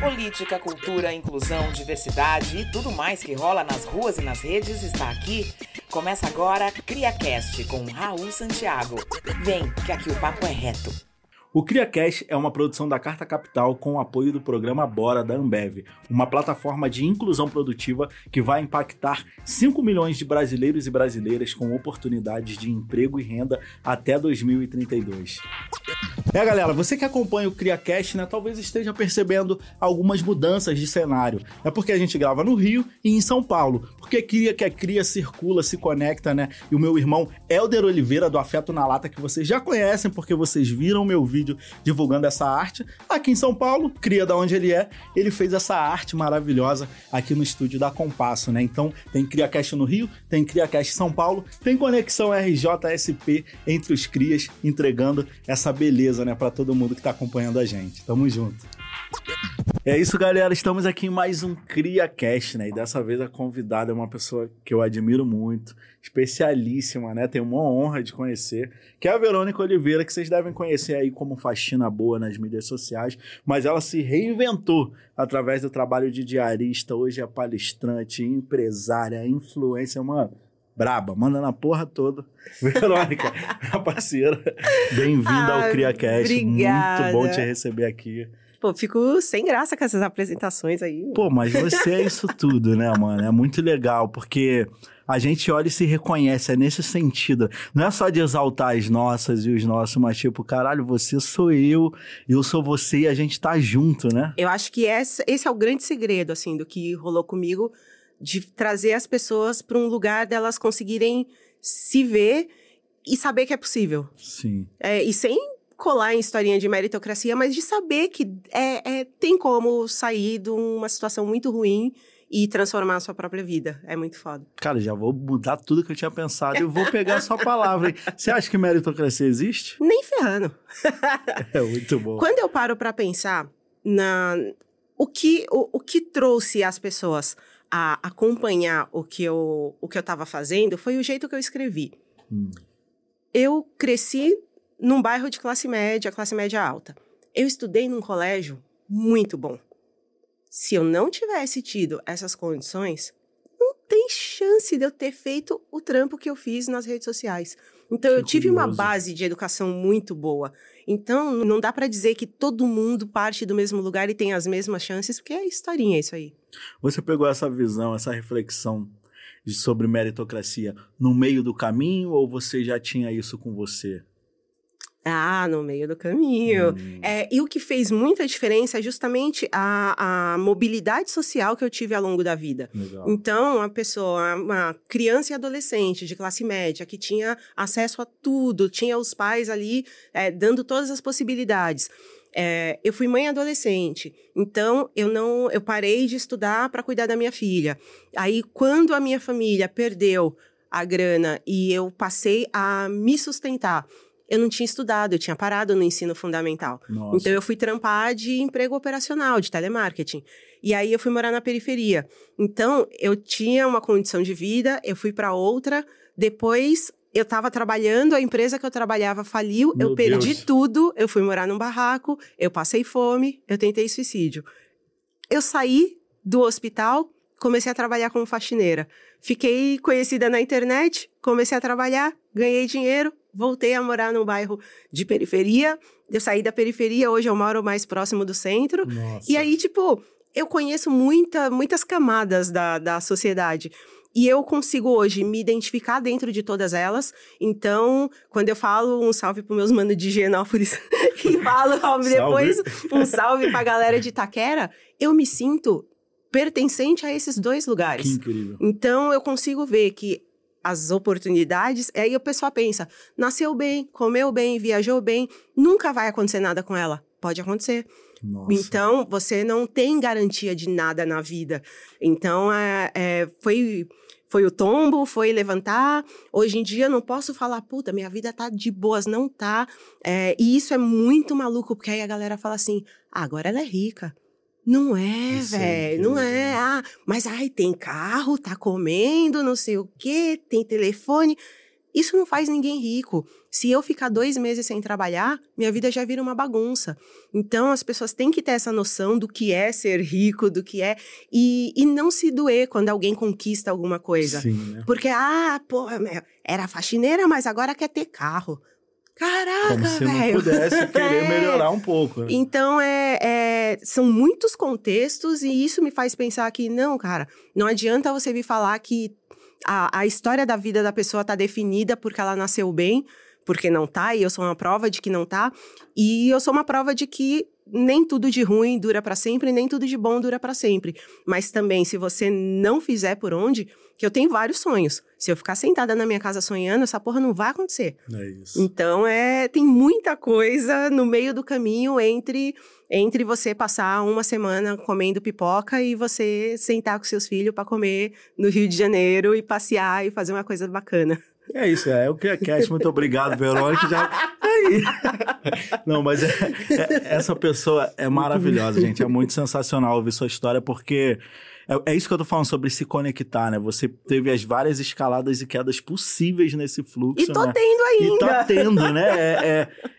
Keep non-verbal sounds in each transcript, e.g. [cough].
Política, cultura, inclusão, diversidade e tudo mais que rola nas ruas e nas redes está aqui. Começa agora CriaCast com Raul Santiago. Vem, que aqui o papo é reto. O CriaCast é uma produção da Carta Capital com o apoio do programa Bora da Ambev, uma plataforma de inclusão produtiva que vai impactar 5 milhões de brasileiros e brasileiras com oportunidades de emprego e renda até 2032. É, galera, você que acompanha o CriaCast, né, talvez esteja percebendo algumas mudanças de cenário. É porque a gente grava no Rio e em São Paulo, porque cria que a cria circula, se conecta, né? E o meu irmão Helder Oliveira do Afeto na Lata, que vocês já conhecem porque vocês viram meu vídeo vídeo divulgando essa arte. Aqui em São Paulo, cria da onde ele é, ele fez essa arte maravilhosa aqui no estúdio da Compasso, né? Então tem CriaCast no Rio, tem CriaCast São Paulo, tem Conexão RJSP entre os crias, entregando essa beleza, né, para todo mundo que tá acompanhando a gente. Tamo junto. É isso, galera. Estamos aqui em mais um CriaCast, né? E dessa vez a convidada é uma pessoa que eu admiro muito, especialíssima, né? Tenho uma honra de conhecer, que é a Verônica Oliveira, que vocês devem conhecer aí como faxina boa nas mídias sociais, mas ela se reinventou através do trabalho de diarista. Hoje é palestrante, empresária, influência, mano braba, manda na porra toda. [laughs] Verônica, minha parceira, bem-vinda ao CriaCast. Obrigada. Muito bom te receber aqui. Pô, fico sem graça com essas apresentações aí. Pô, mas você é isso tudo, né, mano? É muito legal, porque a gente olha e se reconhece, é nesse sentido. Não é só de exaltar as nossas e os nossos, mas tipo, caralho, você sou eu, eu sou você e a gente tá junto, né? Eu acho que esse, esse é o grande segredo, assim, do que rolou comigo, de trazer as pessoas para um lugar delas conseguirem se ver e saber que é possível. Sim. É, e sem colar em historinha de meritocracia, mas de saber que é, é, tem como sair de uma situação muito ruim e transformar a sua própria vida. É muito foda. Cara, já vou mudar tudo que eu tinha pensado e vou pegar a sua palavra. Hein? Você acha que meritocracia existe? Nem ferrando. [laughs] é muito bom. Quando eu paro para pensar na o que o, o que trouxe as pessoas a acompanhar o que eu o que eu estava fazendo foi o jeito que eu escrevi. Hum. Eu cresci num bairro de classe média, classe média alta. Eu estudei num colégio muito bom. Se eu não tivesse tido essas condições, não tem chance de eu ter feito o trampo que eu fiz nas redes sociais. Então, que eu tive curioso. uma base de educação muito boa. Então, não dá para dizer que todo mundo parte do mesmo lugar e tem as mesmas chances, porque é historinha isso aí. Você pegou essa visão, essa reflexão sobre meritocracia no meio do caminho ou você já tinha isso com você? Ah, no meio do caminho. Hum. É, e o que fez muita diferença é justamente a, a mobilidade social que eu tive ao longo da vida. Legal. Então, uma pessoa, uma criança e adolescente de classe média que tinha acesso a tudo, tinha os pais ali é, dando todas as possibilidades. É, eu fui mãe adolescente, então eu não, eu parei de estudar para cuidar da minha filha. Aí, quando a minha família perdeu a grana e eu passei a me sustentar eu não tinha estudado, eu tinha parado no ensino fundamental. Nossa. Então eu fui trampar de emprego operacional, de telemarketing. E aí eu fui morar na periferia. Então eu tinha uma condição de vida, eu fui para outra, depois eu estava trabalhando, a empresa que eu trabalhava faliu, Meu eu perdi Deus. tudo, eu fui morar num barraco, eu passei fome, eu tentei suicídio. Eu saí do hospital, comecei a trabalhar como faxineira. Fiquei conhecida na internet, comecei a trabalhar, ganhei dinheiro, voltei a morar num bairro de periferia. Eu saí da periferia, hoje eu moro mais próximo do centro. Nossa. E aí, tipo, eu conheço muita, muitas camadas da, da sociedade. E eu consigo hoje me identificar dentro de todas elas. Então, quando eu falo um salve para meus manos de Genópolis [laughs] e falo depois um salve para a galera de Itaquera, eu me sinto pertencente a esses dois lugares. Que incrível. Então, eu consigo ver que as oportunidades, aí o pessoal pensa, nasceu bem, comeu bem, viajou bem, nunca vai acontecer nada com ela. Pode acontecer. Nossa. Então, você não tem garantia de nada na vida. Então, é, é, foi, foi o tombo, foi levantar. Hoje em dia, não posso falar, puta, minha vida tá de boas. Não tá. É, e isso é muito maluco, porque aí a galera fala assim, ah, agora ela é rica. Não é, velho, não é. Ah, mas ai, tem carro, tá comendo, não sei o quê, tem telefone. Isso não faz ninguém rico. Se eu ficar dois meses sem trabalhar, minha vida já vira uma bagunça. Então, as pessoas têm que ter essa noção do que é ser rico, do que é. E, e não se doer quando alguém conquista alguma coisa. Sim, né? Porque, ah, porra, era faxineira, mas agora quer ter carro. Caraca, Como se véio. não pudesse [laughs] querer É. melhorar um pouco. Né? Então, é, é, são muitos contextos e isso me faz pensar que, não, cara, não adianta você vir falar que a, a história da vida da pessoa tá definida porque ela nasceu bem, porque não tá, e eu sou uma prova de que não tá, e eu sou uma prova de que nem tudo de ruim dura para sempre, nem tudo de bom dura para sempre. Mas também, se você não fizer por onde, que eu tenho vários sonhos. Se eu ficar sentada na minha casa sonhando, essa porra não vai acontecer. É isso. Então, é, tem muita coisa no meio do caminho entre entre você passar uma semana comendo pipoca e você sentar com seus filhos para comer no Rio de Janeiro e passear e fazer uma coisa bacana. É isso, é o que é. Muito obrigado, Verônica. Já... Aí. Não, mas é- é- essa pessoa é maravilhosa, gente. É muito sensacional ouvir sua história, porque é, é isso que eu tô falando sobre se conectar, né? Você teve as várias escaladas e quedas possíveis nesse fluxo, E tô né? tendo ainda. E tá tendo, né? É,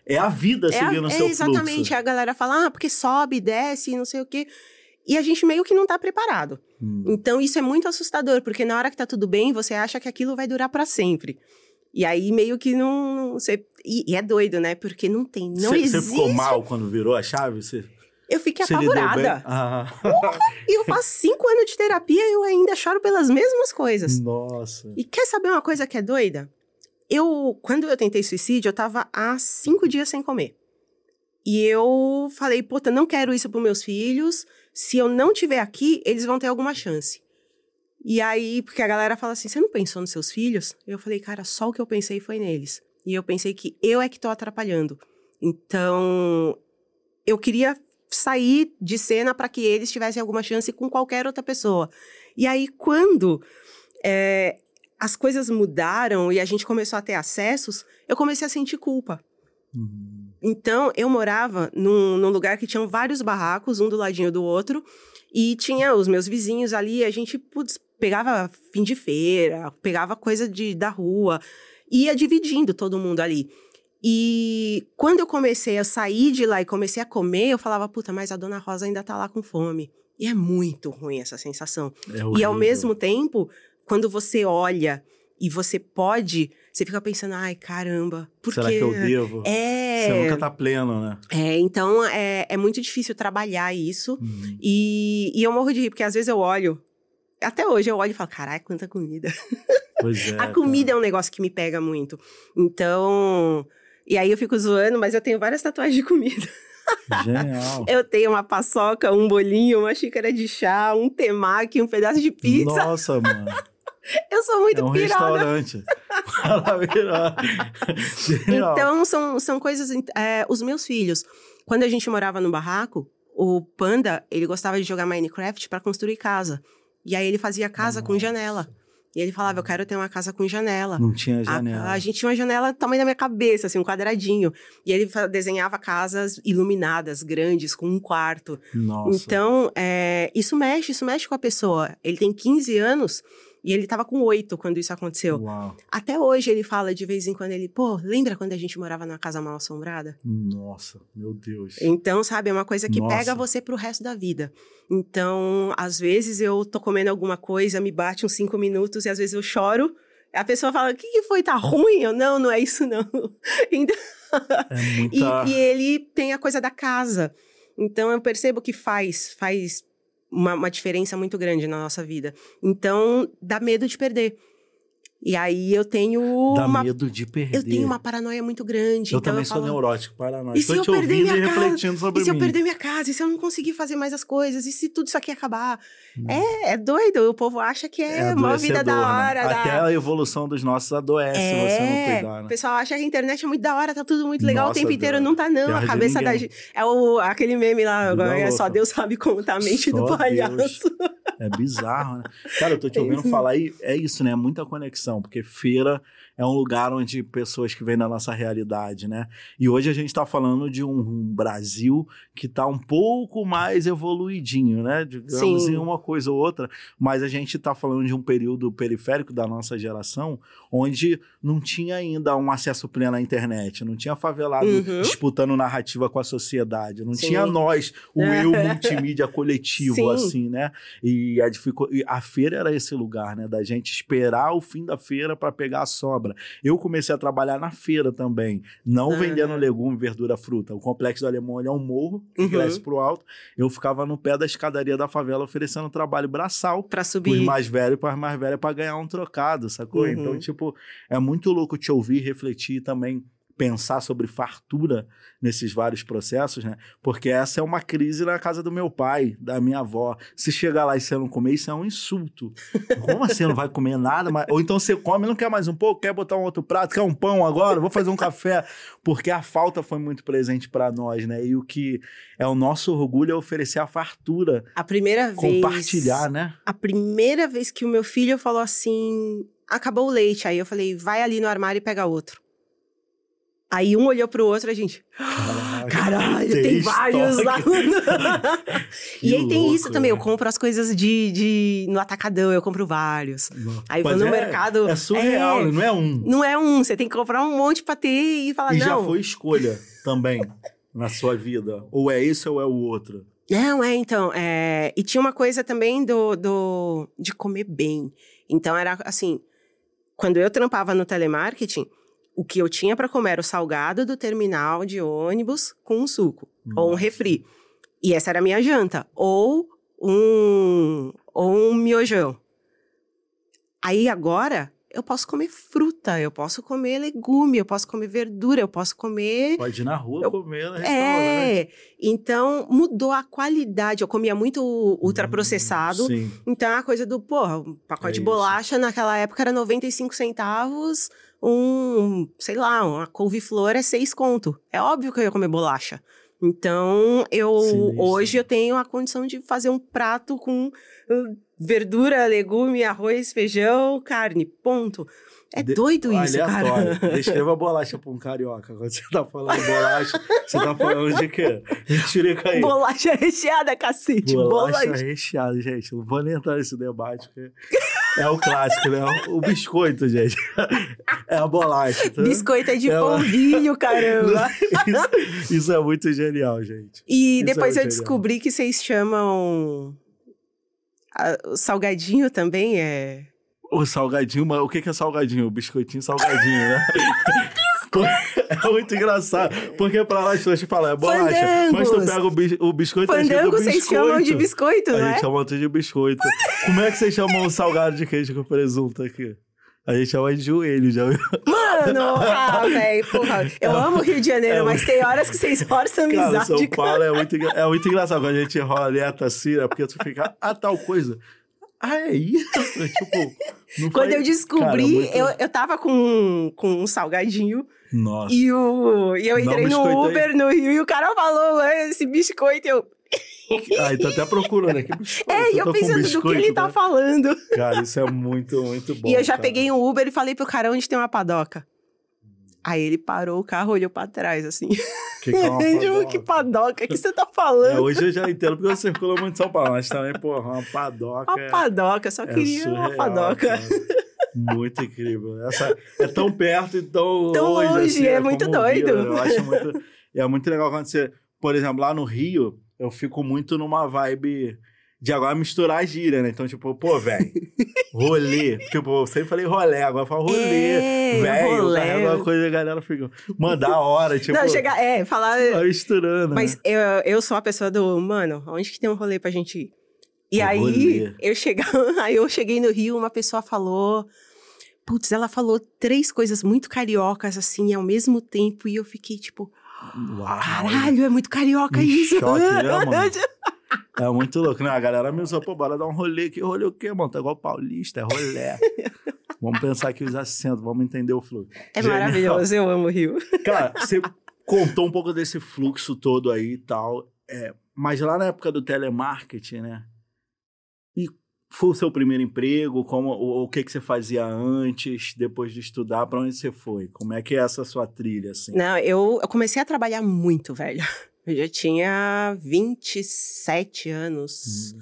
é, é a vida É, seguindo o é seu exatamente. fluxo. A galera fala, ah, porque sobe, desce, não sei o quê. E a gente meio que não tá preparado. Hum. Então isso é muito assustador, porque na hora que tá tudo bem, você acha que aquilo vai durar para sempre. E aí meio que não. Você, e, e é doido, né? Porque não tem. Não Você existe. ficou mal quando virou a chave? Você, Eu fiquei você bem? apavorada. Ah. E eu faço cinco anos de terapia e eu ainda choro pelas mesmas coisas. Nossa. E quer saber uma coisa que é doida? Eu, quando eu tentei suicídio, eu tava há cinco dias sem comer. E eu falei, puta, não quero isso pros meus filhos. Se eu não tiver aqui, eles vão ter alguma chance. E aí, porque a galera fala assim, você não pensou nos seus filhos? Eu falei, cara, só o que eu pensei foi neles. E eu pensei que eu é que tô atrapalhando. Então, eu queria sair de cena para que eles tivessem alguma chance com qualquer outra pessoa. E aí, quando é, as coisas mudaram e a gente começou a ter acessos, eu comecei a sentir culpa. Hum. Então, eu morava num, num lugar que tinham vários barracos, um do ladinho do outro, e tinha os meus vizinhos ali, a gente putz, pegava fim de feira, pegava coisa de, da rua, ia dividindo todo mundo ali. E quando eu comecei a sair de lá e comecei a comer, eu falava, puta, mas a dona Rosa ainda tá lá com fome. E é muito ruim essa sensação. É E ao mesmo tempo, quando você olha e você pode, você fica pensando, ai, caramba, por Será quê? que eu devo? É. Você nunca tá pleno, né? É, então é, é muito difícil trabalhar isso. Hum. E, e eu morro de rir, porque às vezes eu olho, até hoje eu olho e falo, caralho, quanta comida. Pois é. [laughs] a comida é um negócio que me pega muito. Então. E aí eu fico zoando, mas eu tenho várias tatuagens de comida. Genial. [laughs] Eu tenho uma paçoca, um bolinho, uma xícara de chá, um temaki, um pedaço de pizza. Nossa, mano. Eu sou muito é um pirada. restaurante. [laughs] Então, são, são coisas. é, os meus filhos, quando a gente morava no barraco, o Panda, ele gostava de jogar Minecraft para construir casa. E aí ele fazia casa com Nossa. janela. E ele falava, eu quero ter uma casa com janela. Não tinha A- janela. A, gente tinha uma janela do tamanho da minha cabeça, assim, um quadradinho. E ele desenhava casas iluminadas, grandes, com um quarto. Nossa. Então, é, isso mexe, isso mexe com a pessoa. Ele tem 15 anos e ele tava com 8 quando isso aconteceu. Uau. Até hoje ele fala de vez em quando, ele, pô, lembra quando a gente morava numa casa mal assombrada? Nossa, meu Deus. Então, sabe, é uma coisa que Nossa. pega você pro resto da vida. Então, às vezes eu tô comendo alguma coisa, me bate uns cinco minutos e às vezes eu choro. A pessoa fala, o que, que foi? Tá ruim? Eu, não, não é isso não. [laughs] Então, É e, muita. e ele tem a coisa da casa. Então, eu percebo que faz, faz uma, uma diferença muito grande na nossa vida. Então, dá medo de perder. E aí eu tenho Dá uma medo de perder. eu tenho uma paranoia muito grande. Eu então também eu sou falo, neurótico, para nós. E se eu te perder minha casa? refletindo sobre E se eu mim. perder minha casa? E se eu não conseguir fazer mais as coisas? E se tudo isso aqui acabar? Hum. É, é doido. O povo acha que é, uma vida da né? hora. da- Até a evolução dos nossos adoece se você não É, cuidar, o né? pessoal acha que a internet é muito da hora, tá tudo muito legal Nossa, o tempo inteiro. Deus. Não tá, não. Terra A cabeça da ninguém. gente. É o, aquele meme lá, agora é só Deus sabe como tá a mente do Só palhaço. É bizarro, né? Cara, eu tô te é ouvindo falar e é isso, né? Muita conexão, porque feira é um lugar onde pessoas que vêm da nossa realidade, né? E hoje a gente está falando de um Brasil que está um pouco mais evoluidinho, né? Digamos Sim. em uma coisa ou outra, mas a gente está falando de um período periférico da nossa geração onde não tinha ainda um acesso pleno à internet, não tinha favelado uhum. disputando narrativa com a sociedade, não Sim. tinha nós, o eu [laughs] multimídia coletivo, Sim. assim, né? E a, a feira era esse lugar, né? Da gente esperar o fim da feira para pegar a sobra sobra. Eu comecei a trabalhar na feira também, não vendendo legume, verdura, fruta. O complexo do Alemão é um morro que uhum. cresce pro alto. Eu ficava no pé da escadaria da favela oferecendo trabalho braçal para subir. Os mais velhos para mais velhas para ganhar um trocado, sacou? Uhum. Então, tipo, é muito louco te ouvir, refletir também pensar sobre fartura nesses vários processos, né? Porque essa é uma crise na casa do meu pai, da minha avó. Se chegar lá e você não comer, isso é um insulto. Como assim não vai comer nada? Ou então você come, não quer mais um pouco, quer botar um outro prato, quer um pão agora, vou fazer um café. Porque a falta foi muito presente para nós, né? E o que é o nosso orgulho é oferecer a fartura. A primeira vez. Compartilhar, né? A primeira vez que o meu filho falou assim: acabou o leite. Aí eu falei: vai ali no armário e pega outro. Aí um olhou pro outro, a gente. Caralho, tem, tem vários lá. [laughs] e aí tem isso também. Eu né? compro as coisas de, de no atacadão, eu compro vários. Aí Mas vou no é, mercado. É surreal, é, não é um. Não é um. Você tem que comprar um monte pra ter e falar, e não. já foi escolha também na sua vida. Ou é esse ou é o outro. Não, é, então. É... E tinha uma coisa também do, do de comer bem. Então era assim. Quando eu trampava no telemarketing o que eu tinha para comer era o salgado do terminal de ônibus com um suco ou um refri. E essa era a minha janta. Ou um, ou um miojão. Aí agora eu posso comer fruta, eu posso comer legume, eu posso comer verdura, eu posso comer. Pode ir na rua eu... comer no É, então mudou a qualidade. Eu comia muito ultraprocessado. Hum, então a coisa do, porra, um pacote é de bolacha isso. naquela época era 95 centavos um, sei lá, uma couve-flor é seis conto. É óbvio que eu ia comer bolacha. Então, eu sim, hoje sim. eu tenho a condição de fazer um prato com verdura, legume, arroz, feijão, carne, ponto. É de... doido isso, Aleatório. cara. [laughs] Descreva bolacha pra um carioca. Quando você tá falando bolacha, você tá falando de quê? Mentira aí. Bolacha recheada, cacete. Bolacha, bolacha recheada, gente. Não vou nem entrar nesse debate, porque é o clássico, né? O biscoito, gente. É a bolacha. Tá? Biscoito é de é polvilho, caramba. [laughs] Isso, isso, é muito genial, gente. E isso é depois é eu descobri que vocês chamam. O salgadinho também é. O salgadinho, mas o que é salgadinho? O biscoitinho salgadinho, né? [laughs] é muito engraçado. Porque pra lá as pessoas falam, é bolacha. Fandangos. Mas tu pega o, bis, o biscoito Fandango, é biscoito. vocês chamam de biscoito, né? A gente chama de biscoito. Como é que vocês chamam o salgado de queijo com presunto aqui? A gente chama de joelho, já viu? Mano, [laughs] ah, velho, porra. Eu amo o Rio de Janeiro, é, mas tem horas que vocês forçam amizade. Cara, São Paulo é muito, é muito engraçado quando a gente roleta assim, né? Porque tu fica, ah, tal coisa. Ah, é isso? tipo, Quando eu descobri, Cara, muito... eu, eu tava com, com um salgadinho. Nossa. E, o, e eu entrei no Uber aí. no Rio e o cara falou, esse biscoito, eu... Ah, tá até procurando aqui. [laughs] É, e eu pensando do que ele tá né? falando. [laughs] Cara, isso é muito, muito bom. E eu já cara. peguei um Uber e falei pro cara onde tem uma padoca. Aí ele parou o carro, olhou pra trás, assim. Que, que é [laughs] padoca? que padoca? Que você tá falando? É, hoje eu já entendo, porque eu circulo muito em São Paulo, mas também, porra, uma padoca. Uma é, padoca, só é queria surreal, uma padoca. Cara. Muito incrível. Essa é tão perto e tão, tão longe. longe assim, é, é muito doido. Eu acho muito. é muito legal quando você, por exemplo, lá no Rio, eu fico muito numa vibe de agora misturar a gíria, né? Então, tipo, pô, velho, [laughs] rolê. Tipo, eu sempre falei rolê, agora eu falo rolê. É, velho, carrega uma coisa a galera fica. Mandar a hora, tipo. Não, chegar, é, falar. Misturando. Mas né? eu, eu sou a pessoa do, mano, onde que tem um rolê pra gente ir? E o aí, eu cheguei, [laughs] aí eu cheguei no Rio, uma pessoa falou. Putz, ela falou três coisas muito cariocas, assim, ao mesmo tempo, e eu fiquei tipo. Uau. Caralho, é muito carioca um isso. Choque, né, [laughs] mano? É muito louco, né? A galera me usou, pô, bora dar um rolê aqui. Rolê o quê, mano? Tá igual paulista, é rolê. [laughs] vamos pensar aqui os acentos, vamos entender o fluxo. É Genial. maravilhoso, eu amo o Rio. Cara, você contou um pouco desse fluxo todo aí e tal. É, mas lá na época do telemarketing, né? Foi o seu primeiro emprego? Como, o, o que, que você fazia antes, depois de estudar? Para onde você foi? Como é que é essa sua trilha, assim? Não, eu, eu comecei a trabalhar muito, velho. [laughs] Eu já tinha 27 anos. Hum.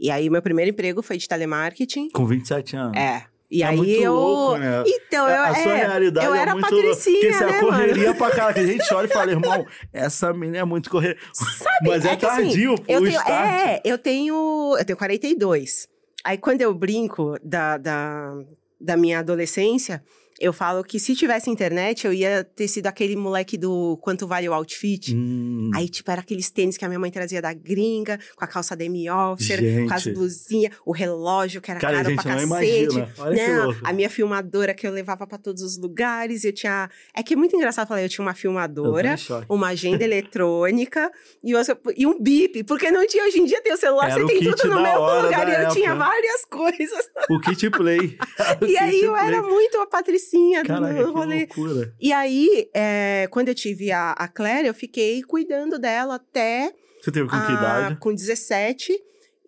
E aí, meu primeiro emprego foi de telemarketing. Com 27 anos? É. E é aí muito eu. Louco, né? Então, eu. A sua é, realidade eu é era muito patricinha, Porque você né, é correria mano? pra caralho. Que a gente olha e fala, [laughs] irmão, essa menina é muito correria. Sabe, Mas é, é assim, tardio, pô, eu tenho. É, eu tenho. Eu tenho 42. Aí quando eu brinco da, da, da minha adolescência, eu falo que se tivesse internet, eu ia ter sido aquele moleque do quanto vale o outfit. Hum, Aí, tipo, era aqueles tênis que a minha mãe trazia da gringa, com a calça demi officer, Gente. com as blusinhas, o relógio que era Cara, caro gente, pra não cacete. imagina. Olha Não, a minha filmadora que eu levava pra todos os lugares, eu tinha. É que é muito engraçado falar, eu tinha uma filmadora, uma agenda [laughs] eletrônica e, outra- e um bip, porque não tinha, hoje em dia tem o celular, Era você tem tudo no mesmo lugar. E eu tinha época. várias [laughs] coisas. O kit play. E [laughs] aí eu play. era muito a patricinha do Caraca, que rolê. loucura. E aí, é, quando eu tive a, a Claire, eu fiquei cuidando dela até Você teve com que ah, idade? com 17.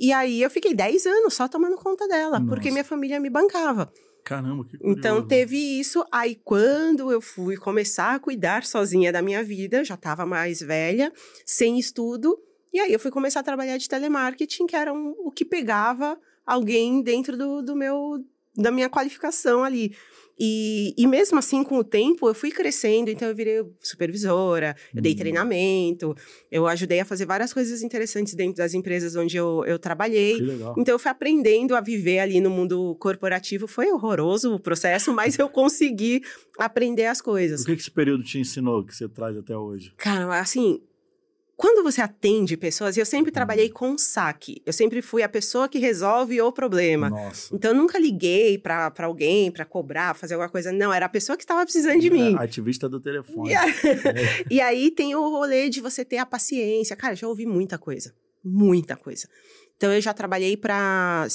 E aí eu fiquei 10 anos só tomando conta dela, porque Nossa. minha família me bancava. Caramba, que curioso. Então teve isso. Aí quando eu fui começar a cuidar sozinha da minha vida, já estava mais velha, sem estudo. E aí eu fui começar a trabalhar de telemarketing, que era um- o que pegava alguém dentro do, do meu da minha qualificação ali. E, e mesmo assim, com o tempo, eu fui crescendo, então eu virei supervisora, eu dei Hum. treinamento, eu ajudei a fazer várias coisas interessantes dentro das empresas onde eu, eu trabalhei. Que legal. Então eu fui aprendendo a viver ali no mundo corporativo. Foi horroroso o processo, mas eu consegui aprender as coisas. O que que esse período te ensinou que você traz até hoje? Cara, assim, quando você atende pessoas, eu sempre trabalhei com saque. Eu sempre fui a pessoa que resolve o problema. Nossa. Então eu nunca liguei pra, pra alguém pra cobrar, fazer alguma coisa. Não, era a pessoa que estava precisando de mim. É, ativista do telefone. E, a- [laughs] [laughs] e aí tem o rolê de você ter a paciência. Cara, já ouvi muita coisa. Muita coisa. Então eu já trabalhei para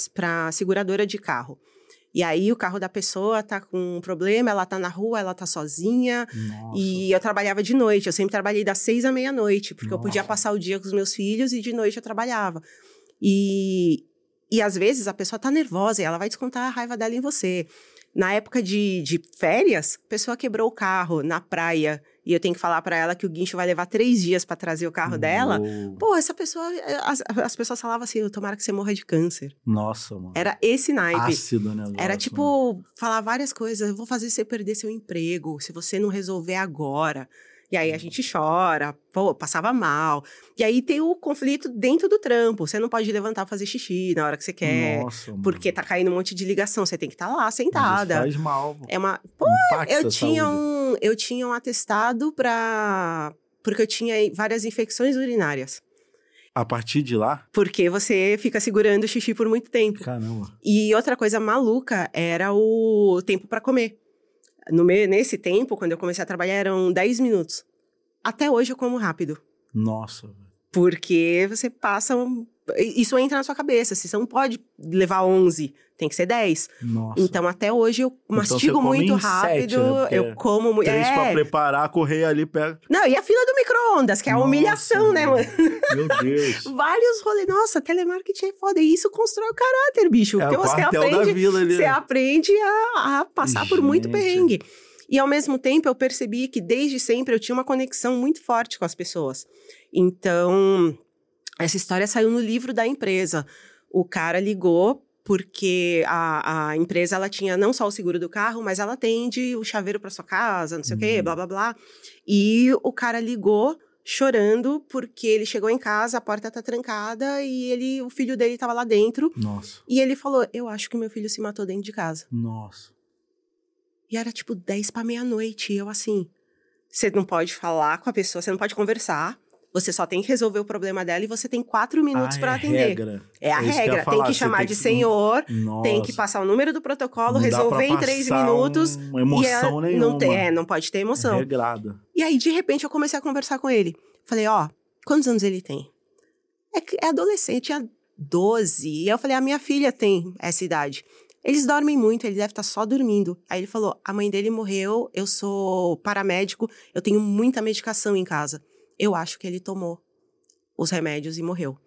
seguradora de carro. E aí o carro da pessoa tá com um problema, ela tá na rua, ela tá sozinha. Nossa. E eu trabalhava de noite. Eu sempre trabalhei das seis à meia-noite, porque eu podia Nossa. passar o dia com os meus filhos e de noite eu trabalhava. E, e às vezes a pessoa tá nervosa e ela vai descontar a raiva dela em você. Na época de, de férias, a pessoa quebrou o carro na praia e eu tenho que falar pra ela que o guincho vai levar três dias pra trazer o carro dela. Pô, essa pessoa. As, as pessoas falavam assim: tomara que você morra de câncer. Nossa, mano. Era esse naipe. Ácido, né? Era tipo falar várias coisas. Eu vou fazer você perder seu emprego se você não resolver agora. E aí a gente chora, pô, passava mal. E aí tem o conflito dentro do trampo. Você não pode levantar fazer xixi na hora que você quer. Nossa, mano. Porque tá caindo um monte de ligação. Você tem que estar lá Mas isso sentada. faz mal. É uma. Pô, Impacta eu tinha saúde. um. Eu tinha um atestado pra. Porque eu tinha várias infecções urinárias. A partir de lá, Porque você fica segurando o xixi por muito tempo. caramba. E outra coisa maluca era o tempo para comer. No me- nesse tempo, quando eu comecei a trabalhar, eram 10 minutos. Até hoje eu como rápido. Nossa. Porque você passa. um- Isso entra na sua cabeça. Se você não pode levar 11, tem que ser 10. Nossa. Então, até hoje eu mastigo você come muito rápido. sete, né? Eu como muito. Três pra É. preparar, correr ali, pega. Não, e a fila do micro-ondas, que é a humilhação, né, mano? Meu Deus. [laughs] Vários rolês. Nossa, telemarketing é foda. E isso constrói o caráter, bicho. É porque o você aprende. vila ali. Você aprende a, a passar por muito Gente. perrengue. E ao mesmo tempo eu percebi que desde sempre eu tinha uma conexão muito forte com as pessoas. Então, essa história saiu no livro da empresa. O cara ligou porque a, a empresa ela tinha não só o seguro do carro, mas ela atende o chaveiro para sua casa, não sei o quê, Uhum. blá blá blá. E o cara ligou chorando porque ele chegou em casa, a porta tá trancada e ele, o filho dele tava lá dentro. Nossa, E ele falou: Eu acho que meu filho se matou dentro de casa. nossa. E era tipo 10 para meia-noite. E eu assim: Você não pode falar com a pessoa, você não pode conversar. Você só tem que resolver o problema dela e você tem quatro minutos Ah, para é atender. Regra. É a É que regra. falar, tem que chamar tem de que- senhor, Nossa. tem que passar o número do protocolo, Não resolver em três minutos. Uma emoção e é- nenhuma. Não, tem, é, não pode ter emoção. É regrado. E aí, de repente, eu comecei a conversar com ele. Falei, ó, quantos anos ele tem? É, que- é adolescente, tinha 12. E eu falei, a minha filha tem essa idade. Eles dormem muito, ele deve estar só dormindo. Aí ele falou, a mãe dele morreu, eu sou paramédico, eu tenho muita medicação em casa. Eu acho que ele tomou os remédios e morreu.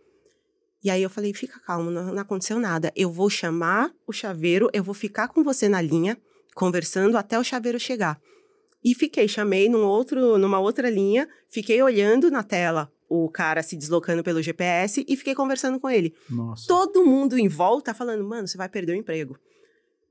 E aí eu falei, fica calmo, não, não aconteceu nada. Eu vou chamar o chaveiro, eu vou ficar com você na linha, conversando até o chaveiro chegar. E fiquei, chamei num outro, numa outra linha, fiquei olhando na tela o cara se deslocando pelo GPS e fiquei conversando com ele. Nossa. Todo mundo em volta falando, mano, você vai perder o emprego.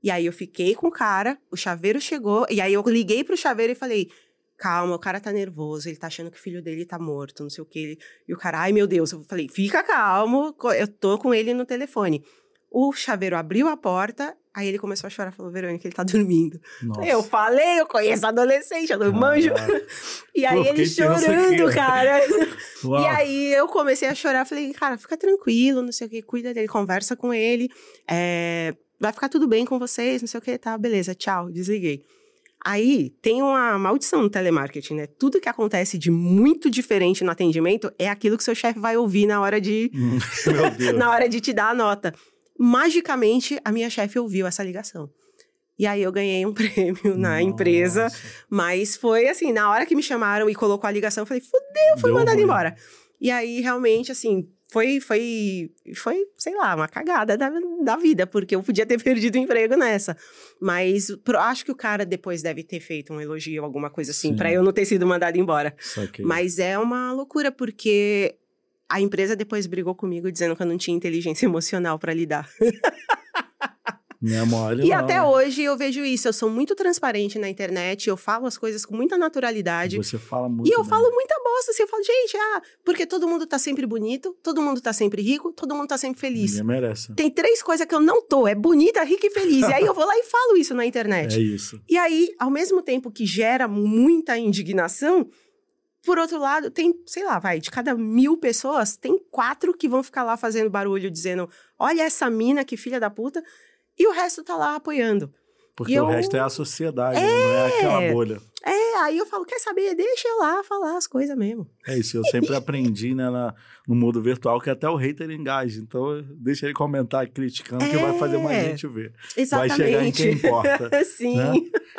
E aí eu fiquei com o cara, o chaveiro chegou, e aí eu liguei pro chaveiro e falei: calma, o cara tá nervoso, ele tá achando que o filho dele tá morto, não sei o quê. E o cara, ai meu Deus, eu falei: fica calmo, eu tô com ele no telefone. O chaveiro abriu a porta, aí ele começou a chorar, falou, Verônica, ele tá [laughs] dormindo. Nossa. Eu falei, eu conheço adolescente, eu manjo. e aí Pô, ele chorando, cara. [laughs] Uau. E aí eu comecei a chorar, falei, cara, fica tranquilo, não sei o que, cuida dele, conversa com ele, é, vai ficar tudo bem com vocês, não sei o que, tá, beleza, tchau, desliguei. Aí tem uma maldição no telemarketing, né? Tudo que acontece de muito diferente no atendimento é aquilo que seu chefe vai ouvir na hora de, [laughs] na hora de te dar a nota. Magicamente, a minha chefe ouviu essa ligação. E aí eu ganhei um [laughs] prêmio na empresa, Nossa. mas foi assim, na hora que me chamaram e colocou a ligação, eu falei, fudeu, fui Deu ruim. embora. E aí, realmente, assim, foi, foi, foi, sei lá, uma cagada da, da vida, porque eu podia ter [laughs] perdido o emprego nessa. Mas pro- acho que o cara depois deve ter feito um elogio, alguma coisa assim, Sim. pra eu não ter sido mandada embora. Mas é uma loucura, porque a empresa depois brigou comigo dizendo que eu não tinha inteligência [laughs] emocional pra lidar. Não é mole, E não. até hoje eu vejo isso. Eu sou muito transparente na internet, eu falo as coisas com muita naturalidade. Você fala muito. E eu bem. falo muita bosta, assim, eu falo, gente, ah, porque todo mundo tá sempre bonito, todo mundo tá sempre rico, todo mundo tá sempre feliz. Ninguém merece. Tem três coisas que eu não tô, é bonita, rica e feliz. e aí eu vou lá e falo isso na internet. É isso. E aí, ao mesmo tempo que gera muita indignação, por outro lado, tem, sei lá, vai, de cada mil pessoas, tem quatro que vão ficar lá fazendo barulho, dizendo: olha essa mina, que filha da puta, e o resto tá lá apoiando. Porque o resto é a sociedade, né? não é aquela bolha. É, aí eu falo: quer saber? Deixa eu lá falar as coisas mesmo. É isso, eu sempre aprendi né, na- no mundo virtual que até o hater engaja. Então, deixa ele comentar criticando que vai fazer mais É. gente ver. Exatamente. Vai chegar em quem importa. [laughs] Sim. né?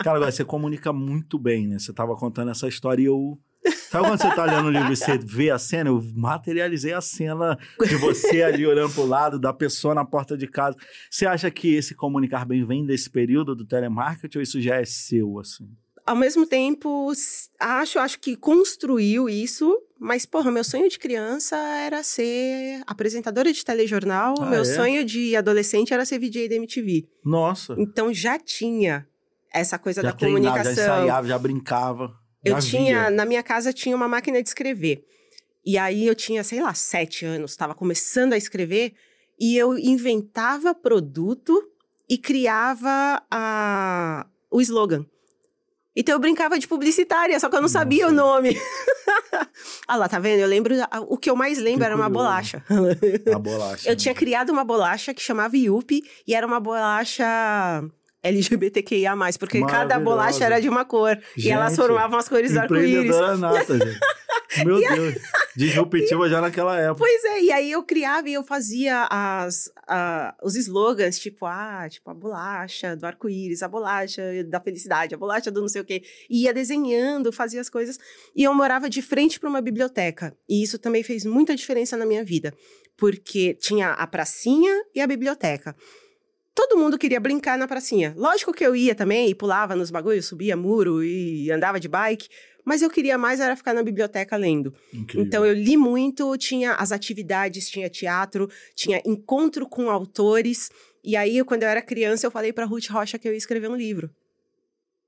Cara, agora você comunica muito bem, né? Você tava contando essa história e eu. Sabe quando você tá lendo o livro e você vê a cena? Eu materializei a cena de você ali olhando pro lado, da pessoa na porta de casa. Você acha que esse comunicar bem vem desse período do telemarketing ou isso já é seu, assim? Ao mesmo tempo, acho, acho que construiu isso, mas, porra, meu sonho de criança era ser apresentadora de telejornal, Ah, meu é? sonho de adolescente era ser VJ da MTV. Nossa. Então já tinha essa coisa já da treinava, já comunicação. ensaiava, já brincava. Eu tinha, na minha casa tinha uma máquina de escrever. E aí eu tinha, sei lá, sete anos, estava começando a escrever e eu inventava produto e criava a, o slogan. Então eu brincava de publicitária, só que eu não sabia o Nossa. nome. [laughs] ah lá, tá vendo? Eu lembro, o que eu mais lembro Que era uma bolacha. [laughs] A bolacha. Eu né? tinha criado uma bolacha que chamava Yupi e era uma bolacha LGBTQIA+, porque cada bolacha era de uma cor. e elas Gente, formavam as cores do arco-íris. Nata, gente. Meu [laughs] Deus. Disruptiva já naquela época. Pois é, e aí eu criava e eu fazia as, a- os slogans, tipo, ah, tipo, a bolacha do arco-íris, a bolacha da felicidade, a bolacha do não sei o quê. E ia desenhando, fazia as coisas. E eu morava de frente para uma biblioteca. E isso também fez muita diferença na minha vida. Porque tinha a pracinha e a biblioteca. Todo mundo queria brincar na pracinha. Lógico que eu ia também e pulava nos bagulhos, subia muro e andava de bike. Mas eu queria mais era ficar na biblioteca lendo. Incrível. Então eu li muito, tinha as atividades, tinha teatro, tinha encontro com autores. E aí, quando eu era criança, eu falei para Ruth Rocha que eu ia escrever um livro.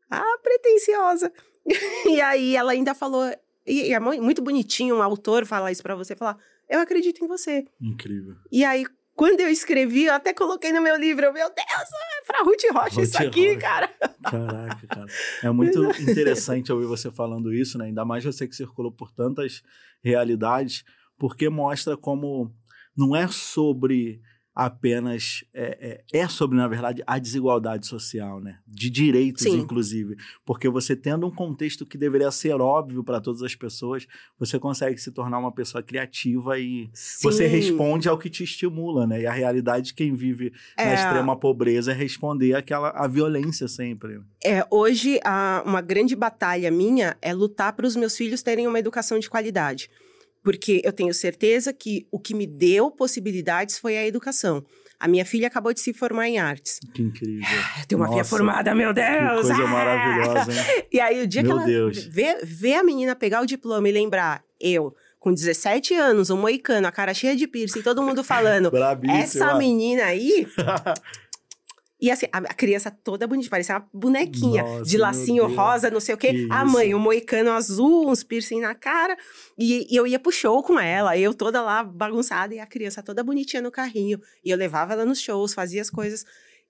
Ah, pretensiosa. [laughs] e aí ela ainda falou, e é mu- muito bonitinho um autor falar isso para você, falar, eu acredito em você. Incrível. E aí, quando eu escrevi, eu até coloquei no meu livro, eu, meu Deus, é pra Ruth Rocha isso Ruth aqui, Rocha. cara. Caraca, cara. É muito [laughs] interessante ouvir você falando isso, né? Ainda mais você que circulou por tantas realidades, porque mostra como não é sobre apenas. É, é, é sobre, na verdade, a desigualdade social, né? De direitos, Sim. inclusive. Porque você tendo um contexto que deveria ser óbvio para todas as pessoas, você consegue se tornar uma pessoa criativa e você Sim. responde ao que te estimula, né? E a realidade de quem vive na É. extrema pobreza é responder àquela a violência sempre. É, hoje, a- uma grande batalha minha é lutar para os meus filhos terem uma educação de qualidade. Porque eu tenho certeza que o que me deu possibilidades foi a educação. A minha filha acabou de se formar em artes. Que incrível. Ah, tem uma Nossa, filha formada, meu Deus! Que coisa ah! maravilhosa, hein? [laughs] E aí, o dia meu que ela Deus. Vê, vê a menina pegar o diploma e lembrar, eu, com 17 anos, um moicano, a cara cheia de piercing, todo mundo falando, [laughs] essa menina aí [laughs] E assim, a, criança toda bonita, parecia uma bonequinha Nossa, de lacinho rosa, não sei o quê. Que a mãe, um moicano azul, uns piercing na cara. E, e, eu ia pro show com ela, eu toda lá bagunçada e a criança toda bonitinha no carrinho. E eu levava ela nos shows, fazia as coisas.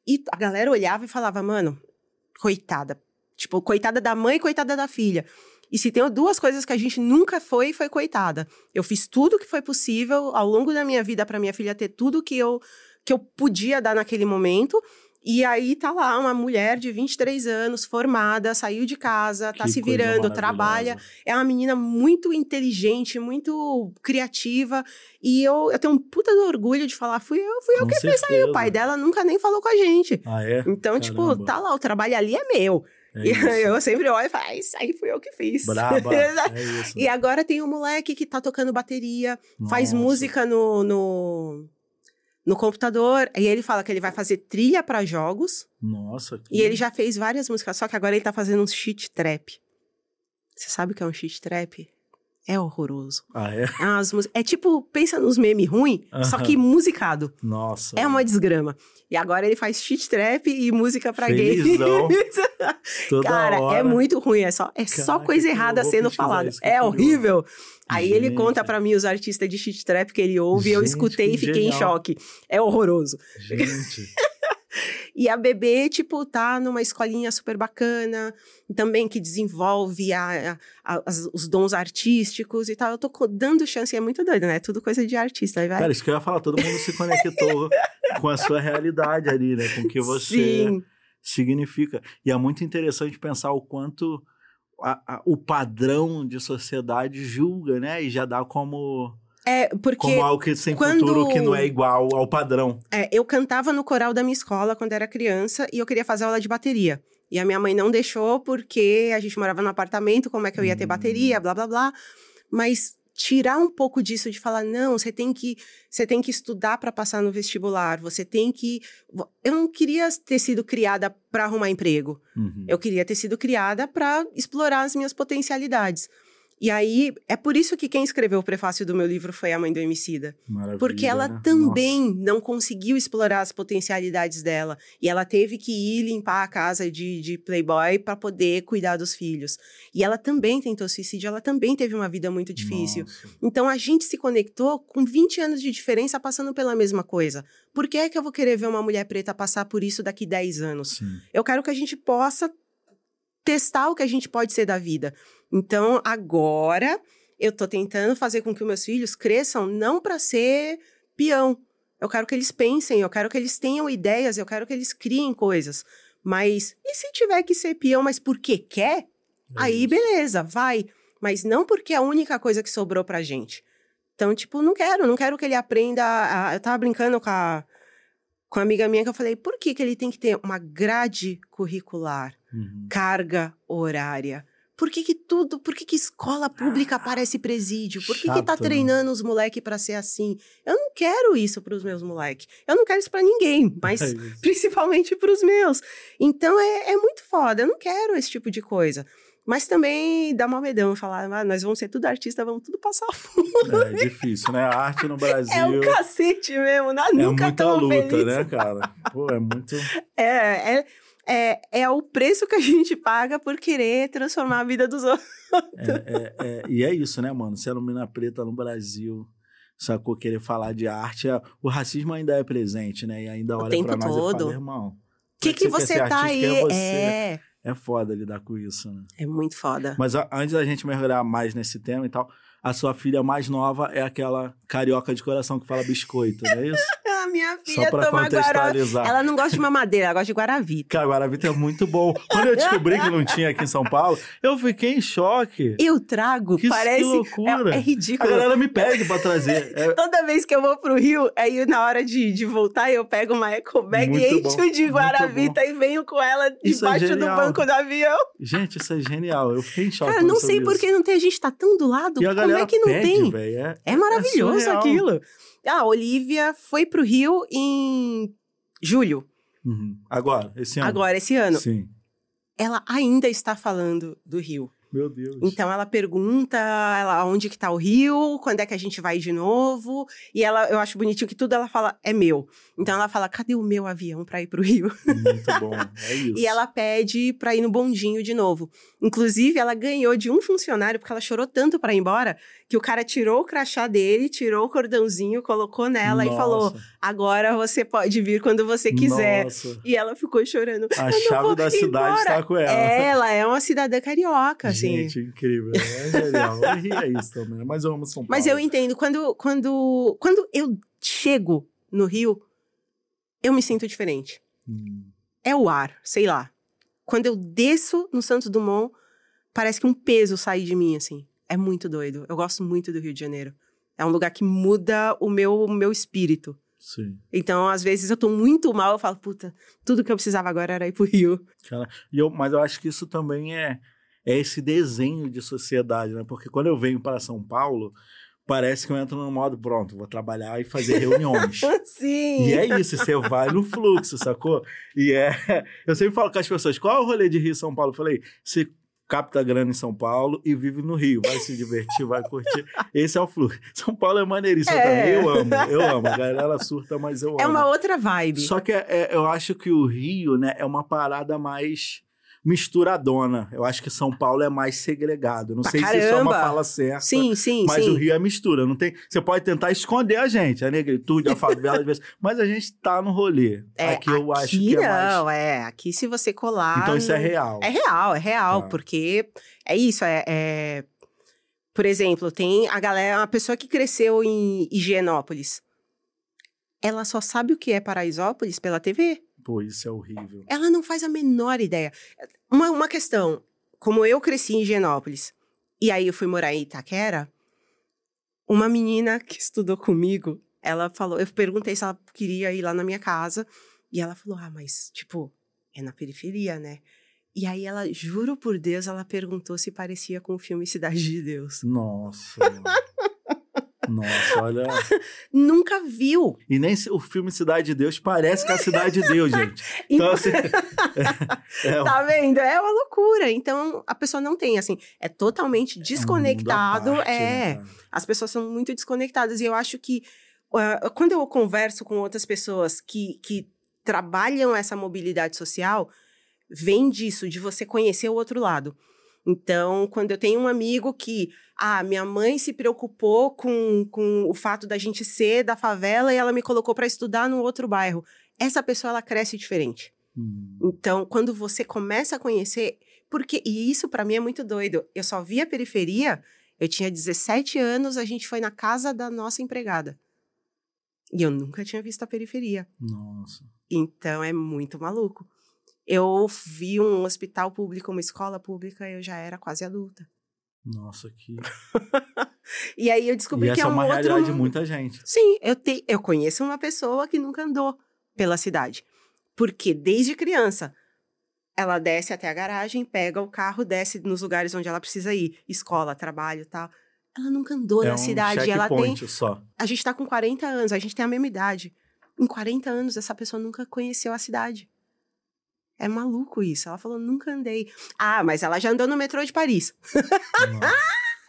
E a galera olhava e falava, mano, coitada. Tipo, coitada da mãe, coitada da filha. E se tem duas coisas que a gente nunca foi, foi coitada. Eu fiz tudo que foi possível ao longo da minha vida para minha filha ter tudo que eu que eu podia dar naquele momento. E aí tá lá uma mulher de 23 anos, formada, saiu de casa, tá que se virando, trabalha. É uma menina muito inteligente, muito criativa. E eu, eu tenho um puta de orgulho de falar, fui eu, fui com eu que certeza. fiz aí. O pai dela nunca nem falou com a gente. Ah, é? Então, tipo, Caramba. tipo, tá lá, o trabalho ali é meu. É e eu sempre olho e falo, ah, isso aí fui eu que fiz. Braba, [laughs] é e agora tem um moleque que tá tocando bateria, Nossa. faz música no, no no computador. E ele fala que ele vai fazer trilha para jogos. Nossa. Que... E ele já fez várias músicas, só que agora ele tá fazendo um cheat trap. Você sabe o que é um cheat trap? É horroroso. Ah, é? É, é tipo, pensa nos memes ruim, uh -huh. só que musicado. Nossa. É uma desgrama. E agora ele faz cheat trap e música pra Felizão. [laughs] gays. Cara, é hora. é muito ruim. É só, é só coisa errada sendo falada. É horrível. Aí Gente. ele conta para mim os artistas de shit trap que ele ouve, Gente, eu escutei e fiquei genial. em choque. É horroroso. Gente. [laughs] e a bebê, tipo, tá numa escolinha super bacana, também que desenvolve a, a, os dons artísticos e tal. Eu tô dando chance, é muito doido, né? Tudo coisa de artista. Vai. Cara, isso que eu ia falar, todo mundo se conectou com a sua realidade ali, né? Com o que você Sim. significa. E é muito interessante pensar o quanto a, a, o padrão de sociedade julga, né? E já dá como. É, porque. Como algo que sem quando... futuro que não é igual ao padrão. É, eu cantava no coral da minha escola quando era criança e eu queria fazer aula de bateria. E a minha mãe não deixou porque a gente morava no apartamento, como é que eu ia ter bateria, hum. blá blá blá. Mas tirar um pouco disso de falar não, você tem que você tem que estudar para passar no vestibular, você tem que eu não queria ter sido criada para arrumar emprego. Uhum. Eu queria ter sido criada para explorar as minhas potencialidades. E aí, é por isso que quem escreveu o prefácio do meu livro foi a mãe do Emicida. Maravilha, porque ela né? também Nossa. não conseguiu explorar as potencialidades dela. E ela teve que ir limpar a casa de, de playboy para poder cuidar dos filhos. E ela também tentou suicídio, ela também teve uma vida muito difícil. Nossa. Então, a gente se conectou com 20 anos de diferença passando pela mesma coisa. Por que é que eu vou querer ver uma mulher preta passar por isso daqui 10 anos? Sim. Eu quero que a gente possa testar o que a gente pode ser da vida. Então, agora eu tô tentando fazer com que os meus filhos cresçam não para ser peão. Eu quero que eles pensem, eu quero que eles tenham ideias, eu quero que eles criem coisas. Mas e se tiver que ser peão, mas porque quer? É aí beleza, vai. Mas não porque é a única coisa que sobrou pra gente. Então, tipo, não quero, não quero que ele aprenda. A... Eu tava brincando com a, com uma amiga minha que eu falei, por que, que ele tem que ter uma grade curricular, uhum. carga horária? Por que, que tudo, por que, que escola pública ah, parece presídio? Por que, Chato, que tá né? treinando né? os moleques para ser assim? Eu não quero isso para os meus moleques. Eu não quero isso para ninguém, [laughs] mas é principalmente para os meus. Então é, é muito foda. Eu não quero esse tipo de coisa. Mas também dá uma medão falar, ah, nós vamos ser tudo artista, vamos tudo passar fundo. É difícil, né? A arte no Brasil. [laughs] É um cacete mesmo, não, é nunca muita luta, feliz. né, cara? Pô, é muito. [laughs] É, é, é, é o preço que a [laughs] gente paga por querer transformar a vida dos [laughs] outros. É, é, é, e é isso, né, mano? Ser mina preta no Brasil sacou? Querer falar de arte, é, o racismo ainda é presente, né? E ainda olha para nós todo. e fala, irmão, o que, que, que você tá aí? É, você. é é foda lidar com isso, né? É muito foda. Mas a, antes da gente mergulhar mais nesse tema e tal, a sua filha mais nova é aquela carioca de coração que fala biscoito, não é isso? [laughs] Ah, minha filha Só pra toma contextualizar. Ela não gosta de mamadeira, ela gosta de Guaravita. Cara, Guaravita é muito bom. Quando eu descobri que não tinha aqui em São Paulo, eu fiquei em choque. Eu trago, que, parece... Que loucura. É, é, ridículo. A galera me pede pra trazer. É... [laughs] Toda vez que eu vou pro Rio, aí na hora de, de voltar, eu pego uma eco bag e encho de Guaravita e venho com ela é debaixo é do banco do avião. Gente, isso é genial. Eu fiquei em choque. Cara, não sei por que não tem. A gente tá tão do lado. E a Como é que não pede, tem? Véio, é, é maravilhoso aquilo. Ah, a Olivia foi pro Rio em julho. Uhum. Agora, esse ano. Agora, esse ano. Sim. Ela ainda está falando do Rio. Meu Deus. Então ela pergunta ela, onde que tá o rio, quando é que a gente vai de novo. E ela, eu acho bonitinho que tudo ela fala é meu. Então ela fala, cadê o meu avião para ir pro Rio? Muito bom, [laughs] é isso. e ela pede para ir no bondinho de novo. Inclusive, ela ganhou de um funcionário, porque ela chorou tanto para ir embora, que o cara tirou o crachá dele, tirou o cordãozinho, colocou nela Nossa. e falou: agora você pode vir quando você quiser. Nossa. E ela ficou chorando. A chave da cidade está com ela. Ela é uma cidadã carioca, [laughs] assim. Gente, incrível. É genial. [laughs] Eu ria isso também, mas eu amo São Paulo. Mas eu entendo, quando, quando, quando eu chego no Rio, eu me sinto diferente. Hum. É o ar, sei lá. Quando eu desço no Santos Dumont, parece que um peso sai de mim, assim. É muito doido. Eu gosto muito do Rio de Janeiro. É um lugar que muda o meu, o meu espírito. Sim. Então, às vezes, eu tô muito mal, eu falo, puta, tudo que eu precisava agora era ir pro Rio. Cara, e eu, mas eu acho que isso também é, é esse desenho de sociedade, né? Porque quando eu venho para São Paulo, parece que eu entro no modo, pronto, vou trabalhar e fazer reuniões. [laughs] Sim. E é isso, você vai no fluxo, sacou? E é. [laughs] Eu sempre falo com as pessoas, qual é o rolê de Rio São Paulo? Eu falei, você capta grana em São Paulo e vive no Rio. Vai se divertir, vai curtir. Esse é o fluxo. São Paulo é maneiríssimo é. também. Eu amo, eu amo. A galera surta, mas eu é amo. É uma outra vibe. Só que é, é, eu acho que o Rio, né, é uma parada mais misturadona. Eu acho que São Paulo é mais segregado. Não pra sei caramba. se isso é uma fala certa. Sim, sim, mas sim. o Rio é mistura. Não tem, você pode tentar esconder a gente, a negritude, a favela, mas a gente tá no rolê. É, aqui eu aqui acho que é mais... não, é. Aqui se você colar... Então isso é real. É real, é real, tá. porque é isso, é... é... Por exemplo, tem a galera, uma pessoa que cresceu em Higienópolis. Ela só sabe o que é Paraisópolis pela TV. Pô, isso é horrível. Ela não faz a menor ideia. Uma, uma questão, como eu cresci em Higienópolis, e aí eu fui morar em Itaquera, uma menina que estudou comigo, ela falou, eu perguntei se ela queria ir lá na minha casa, e ela falou, ah, mas, tipo, é na periferia, né? E aí ela, juro por Deus, ela perguntou se parecia com o filme Cidade de Deus. Nossa. [laughs] Nossa, olha. [laughs] Nunca viu. E nem o filme Cidade de Deus parece que é a Cidade de Deus, gente. [laughs] Então, assim. [laughs] É, é, tá vendo? É uma loucura. Então, a pessoa não tem, assim, é totalmente desconectado. É. Um parte, é. Né, as pessoas são muito desconectadas. E eu acho que uh, quando eu converso com outras pessoas que, que trabalham essa mobilidade social, vem disso, de você conhecer o outro lado. Então, quando eu tenho um amigo que, ah, minha mãe se preocupou com, com o fato da gente ser da favela e ela me colocou para estudar no outro bairro, essa pessoa ela cresce diferente. Hum. Então, quando você começa a conhecer, porque e isso para mim é muito doido. Eu só vi a periferia, eu tinha 17 anos, a gente foi na casa da nossa empregada. E eu nunca tinha visto a periferia. Nossa. Então é muito maluco. Eu vi um hospital público, uma escola pública, eu já era quase adulta. Nossa, que. [laughs] e aí eu descobri e que é, é uma realidade de muita gente. Sim, eu, te... eu conheço uma pessoa que nunca andou pela cidade. Porque desde criança ela desce até a garagem, pega o carro, desce nos lugares onde ela precisa ir, escola, trabalho, tal. Ela nunca andou é na um cidade, ela tem só. A gente tá com 40 anos, a gente tem a mesma idade. Em 40 anos essa pessoa nunca conheceu a cidade. É maluco isso. Ela falou, nunca andei. Ah, mas ela já andou no metrô de Paris.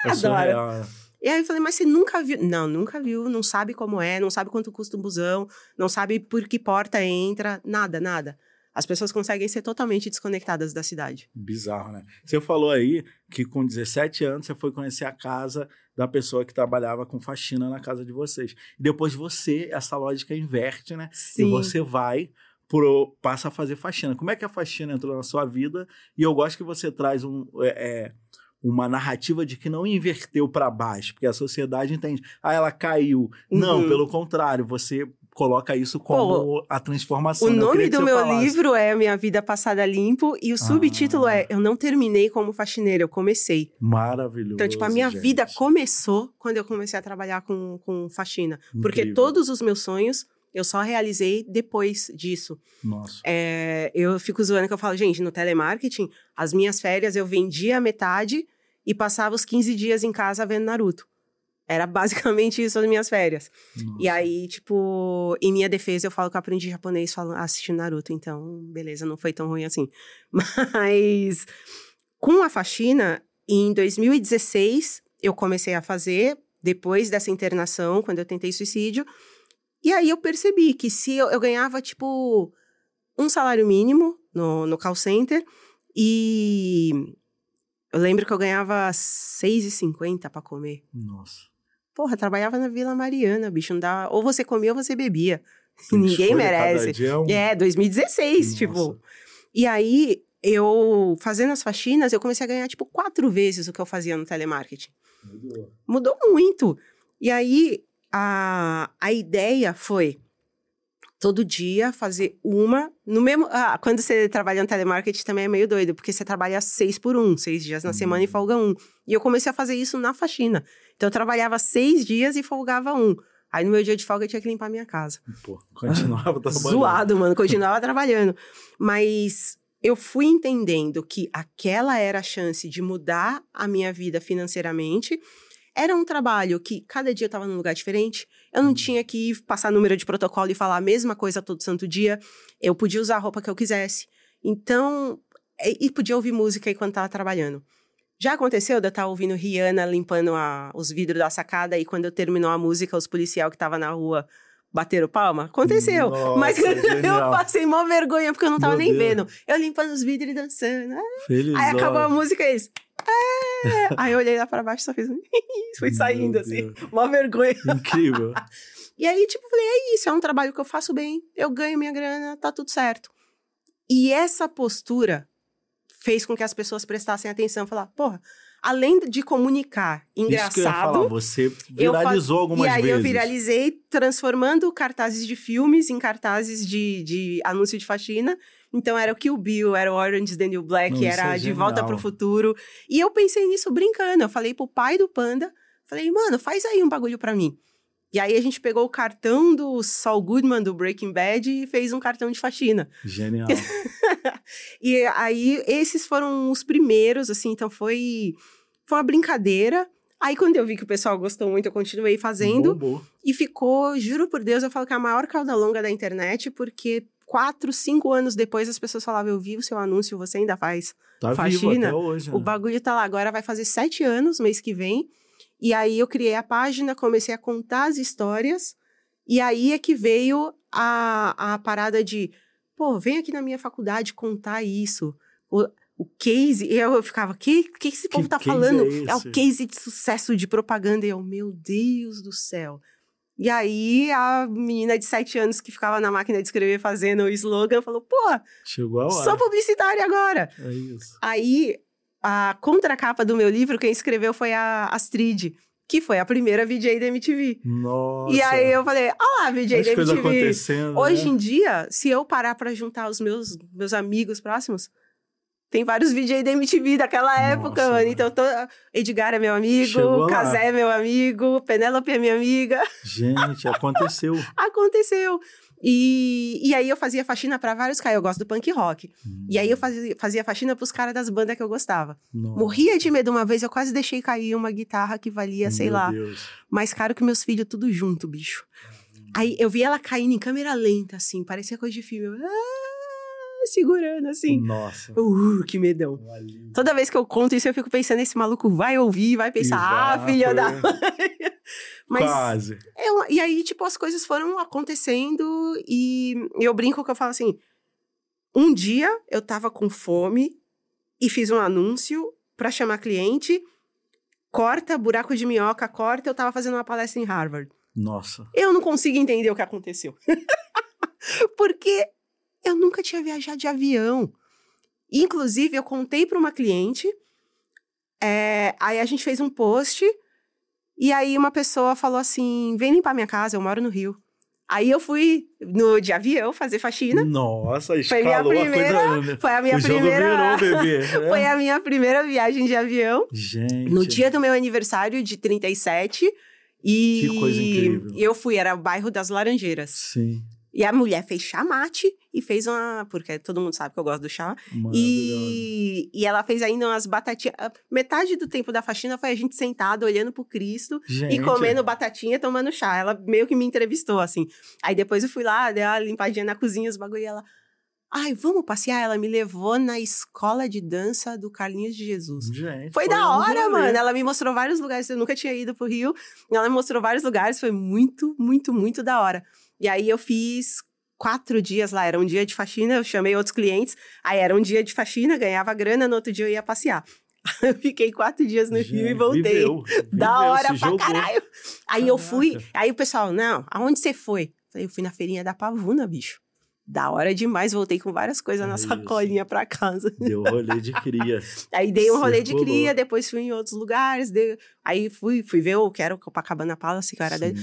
É [laughs] Adoro. E aí eu falei, mas você nunca viu? Não, nunca viu, não sabe como é, não sabe quanto custa um busão, não sabe por que porta entra, nada, nada. As pessoas conseguem ser totalmente desconectadas da cidade. Bizarro, né? Você falou aí que com 17 anos você foi conhecer a casa da pessoa que trabalhava com faxina na casa de vocês. E depois você, essa lógica inverte, né? Sim. E você vai pro, passa a fazer faxina. Como é que a faxina entrou na sua vida? E eu gosto que você traz um, é, é uma narrativa de que não inverteu para baixo, porque a sociedade entende, ah, ela caiu. Uhum. Não, pelo contrário, você coloca isso como Pô, a transformação. O nome do meu falasse. livro é Minha Vida Passada Limpo e o ah. subtítulo é Eu não terminei como faxineira, eu comecei. Maravilhoso. Então, tipo, a minha gente. vida começou quando eu comecei a trabalhar com, com faxina. Incrível. Porque todos os meus sonhos eu só realizei depois disso. Nossa. É, eu fico zoando que eu falo, gente, no telemarketing, as minhas férias eu vendia a metade e passava os 15 dias em casa vendo Naruto. Era [laughs] basicamente isso as minhas férias. Nossa. E aí, tipo, em minha defesa, eu falo que eu aprendi japonês falando, assistindo Naruto, então, beleza, não foi tão ruim assim. [laughs] Mas com a faxina, em 2016, eu comecei a fazer, depois dessa internação, quando eu tentei suicídio. E aí eu percebi que se eu, eu ganhava, tipo, um salário mínimo no, no call center e eu lembro que eu ganhava 6,50 para comer. Nossa. Porra, trabalhava na Vila Mariana, bicho. Não dá... Ou você comia ou você bebia. Ninguém merece. É, um... é, 2016, Nossa. tipo. E aí, eu, fazendo as faxinas, eu comecei a ganhar, tipo, quatro vezes o que eu fazia no telemarketing. Mudou. Mudou muito. E aí, a, a ideia foi todo dia fazer uma no mesmo. Ah, quando você trabalha no telemarketing também é meio doido, porque você trabalha seis por um, seis dias na semana e uhum. folga um. E eu comecei a fazer isso na faxina. Então eu trabalhava seis dias e folgava um. Aí no meu dia de folga eu tinha que limpar a minha casa. Pô, continuava [laughs] trabalhando. Zoado, mano, [laughs] continuava trabalhando. Mas eu fui entendendo que aquela era a chance de mudar a minha vida financeiramente. Era um trabalho que cada dia eu estava num lugar diferente. Eu não uhum. tinha que passar número de protocolo e falar a mesma coisa todo santo dia. Eu podia usar a roupa que eu quisesse. Então, e podia ouvir música enquanto estava trabalhando. Já aconteceu de eu estar ouvindo Rihanna limpando a, os vidros da sacada e quando eu terminou a música, os policiais que estavam na rua bateram palma? Aconteceu. Nossa, Mas [laughs] eu passei mó vergonha porque eu não tava Meu nem Deus. vendo. Eu limpando os vidros e dançando. Felizão. Aí acabou a música e eles. É. [laughs] Aí eu olhei lá pra baixo e só fiz um. [laughs] Fui saindo Meu assim. Deus. Mó vergonha. Incrível. [laughs] e aí, tipo, falei: é isso, é um trabalho que eu faço bem, eu ganho minha grana, tá tudo certo. E essa postura fez com que as pessoas prestassem atenção, falar, porra, além de comunicar engraçado. Isso que eu ia falar, você viralizou faz... algumas vezes. E aí vezes. eu viralizei transformando cartazes de filmes em cartazes de, de anúncio de faxina. Então era o Kill Bill, era o Orange the New Black, Não, era é De Volta pro Futuro. E eu pensei nisso brincando. Eu falei pro pai do Panda, falei, mano, faz aí um bagulho pra mim. E aí a gente pegou o cartão do Saul Goodman do Breaking Bad e fez um cartão de faxina. Genial. [laughs] e aí esses foram os primeiros, assim, então foi foi uma brincadeira. Aí quando eu vi que o pessoal gostou muito, eu continuei fazendo. Bobo. E ficou, juro por Deus, eu falo que é a maior cauda longa da internet, porque quatro, cinco anos depois as pessoas falavam, eu vi o seu anúncio, você ainda faz tá faxina. Vivo até hoje, né? O bagulho tá lá, agora vai fazer sete anos, mês que vem. E aí eu criei a página, comecei a contar as histórias, e aí é que veio a, a parada de, pô, vem aqui na minha faculdade contar isso. O, o case, e eu ficava, que que esse povo que tá falando? É, é, o case de sucesso de propaganda. E eu, meu Deus do céu. E aí a menina de sete anos que ficava na máquina de escrever fazendo o slogan falou, pô, Chegou a hora. sou publicitária agora. É isso. Aí a contracapa do meu livro, quem escreveu foi a Astrid, que foi a primeira VJ da MTV. Nossa. E aí eu falei, olha lá, VJ da MTV. acontecendo, Hoje né? em dia, se eu parar para juntar os meus, meus amigos próximos, tem vários VJ da MTV daquela Nossa, época, mano. Então, tô... Edgar é meu amigo, Casé é meu amigo, Penélope é minha amiga. Gente, [laughs] aconteceu. aconteceu. E, e aí eu fazia faxina para vários caras. Eu gosto do punk rock. Hum. E aí eu fazia, fazia faxina pros caras das bandas que eu gostava. Nossa. Morria de medo uma vez, eu quase deixei cair uma guitarra que valia, sei Meu lá, Deus. mais caro que meus filhos, tudo junto, bicho. Aí eu vi ela caindo em câmera lenta, assim, parecia coisa de filme. Eu, ah, segurando, assim. Nossa. Uh, que medão. Toda vez que eu conto isso, eu fico pensando, esse maluco vai ouvir, vai pensar, ah, filha da mãe. [laughs] Mas Quase. Eu, e aí, tipo, as coisas foram acontecendo e eu brinco que eu falo assim: um dia eu tava com fome e fiz um anúncio para chamar cliente, corta, buraco de minhoca, corta, eu tava fazendo uma palestra em Harvard. Nossa. Eu não consigo entender o que aconteceu. [laughs] Porque eu nunca tinha viajado de avião. Inclusive, eu contei para uma cliente, é, aí a gente fez um post e aí uma pessoa falou assim: vem limpar minha casa, eu moro no Rio. Aí eu fui no de avião fazer faxina. Nossa, escalou foi minha primeira, a coisa. Foi a minha o primeira. Virou, bebê, né? Foi a minha primeira viagem de avião. Gente. No dia do meu aniversário de 37. E que coisa incrível. eu fui, era o bairro das Laranjeiras. Sim. E a mulher fez chamate e fez uma. Porque todo mundo sabe que eu gosto do chá. E, e ela fez ainda umas batatinhas. Metade do tempo da faxina foi a gente sentado, olhando pro Cristo gente. e comendo batatinha, tomando chá. Ela meio que me entrevistou, assim. Aí depois eu fui lá, dei uma limpadinha na cozinha, os bagulho e ela. Ai, vamos passear? Ela me levou na escola de dança do Carlinhos de Jesus. Gente, foi, foi da hora, mano. Ela me mostrou vários lugares. Eu nunca tinha ido pro Rio. Ela me mostrou vários lugares. Foi muito, muito, muito da hora. E aí eu fiz quatro dias lá. Era um dia de faxina, eu chamei outros clientes. Aí era um dia de faxina, ganhava grana, no outro dia eu ia passear. [laughs] Eu fiquei quatro dias no Gente, Rio e voltei. Viveu, viveu, da hora pra jogou. caralho. Aí Caraca. eu fui, aí o pessoal, não, aonde você foi? Eu fui na feirinha da Pavuna, bicho. Da hora demais, voltei com várias coisas é na sacolinha pra casa. Deu rolê de cria. [laughs] aí dei um rolê de cria, depois fui em outros lugares. Dei... Aí fui, fui ver, eu quero Copacabana Palace, que era de...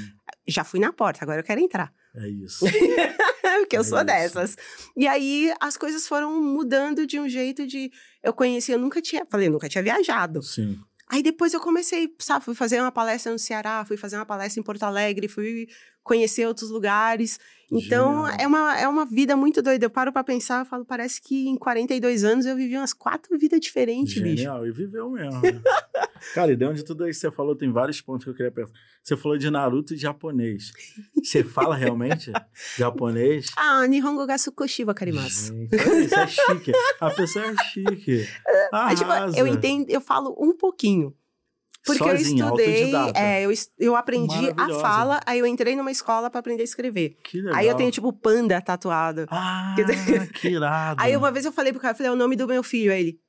Já fui na porta, agora eu quero entrar. É isso. [laughs] Porque eu é sou isso. dessas. E aí as coisas foram mudando de um jeito de. Eu conheci, eu nunca tinha. Falei, nunca tinha viajado. Sim. Aí depois eu comecei, sabe, fui fazer uma palestra no Ceará, fui fazer uma palestra em Porto Alegre, fui conhecer outros lugares. Então, é uma, é uma vida muito doida. Eu paro pra pensar, eu falo, parece que em 42 anos eu vivi umas quatro vidas diferentes, Genial, bicho. E viveu mesmo. Né? [laughs] Cara, e de onde tudo isso você falou, tem vários pontos que eu queria perguntar. Você falou de Naruto e japonês. Você fala realmente [laughs] japonês? Ah, Nihongo ga sukoshiwa karimasu. Gente, isso é chique. A pessoa é chique. [laughs] É, tipo, eu entendo, eu falo um pouquinho. Porque Sozinha, eu estudei, é, eu, eu aprendi a fala, aí eu entrei numa escola para aprender a escrever. Que legal. Aí eu tenho, tipo, panda tatuado. Ah, [laughs] que irado. Aí uma vez eu falei pro cara, eu falei, é o nome do meu filho. Aí ele,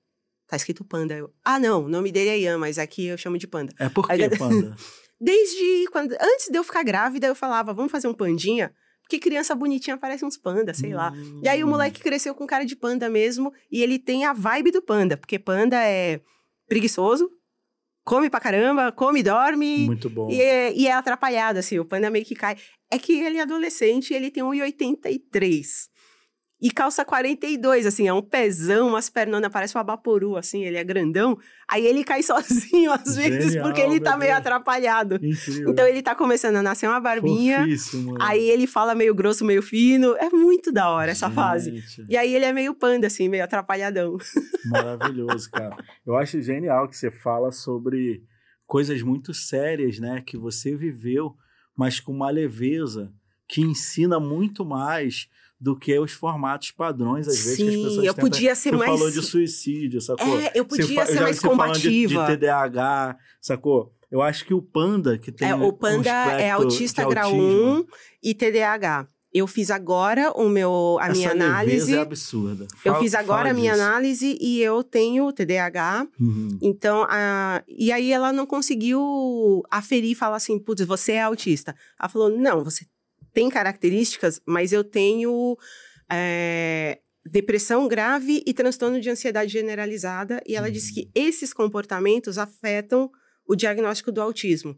tá escrito panda. Eu, ah, não, o nome dele é Ian, mas aqui eu chamo de panda. É por que [laughs] panda? Desde quando, antes de eu ficar grávida, eu falava, vamos fazer um pandinha? Porque criança bonitinha parece uns panda, sei hum. lá. E aí o moleque cresceu com cara de panda mesmo, e ele tem a vibe do panda, porque panda é preguiçoso, come pra caramba, come e dorme. Muito bom. E é, e é atrapalhado, assim, o panda meio que cai. É que ele é adolescente, ele tem 1,83. E calça 42, assim, é um pezão, umas pernonas, parece um abaporu, assim, ele é grandão. Aí ele cai [laughs] sozinho, às vezes, Genial, porque ele tá meio Deus. atrapalhado. Incrível. Então ele tá começando a nascer uma barbinha. Fofíssimo. Aí ele fala meio grosso, meio fino. É muito da hora essa Gente. fase. E aí ele é meio panda, assim, meio atrapalhadão. Maravilhoso, [laughs] cara. Eu acho genial que você fala sobre coisas muito sérias, né? Que você viveu, mas com uma leveza que ensina muito mais do que os formatos padrões, às vezes, Sim, que as pessoas eu tentam... podia ser você mais... falou de suicídio, sacou? É, eu podia você ser mais combativa. De, de TDAH, sacou? Eu acho que o Panda, que tem é, O Panda um é autista grau 1 e TDAH. Eu fiz agora o meu, a Essa minha análise. é absurda. Fala, eu fiz agora a minha disso. análise e eu tenho TDAH. Uhum. Então, a, e aí ela não conseguiu aferir e falar assim, putz, você é autista. Ela falou, não, você tem características, mas eu tenho é, depressão grave e transtorno de ansiedade generalizada. E ela disse que uhum. esses comportamentos afetam o diagnóstico do autismo.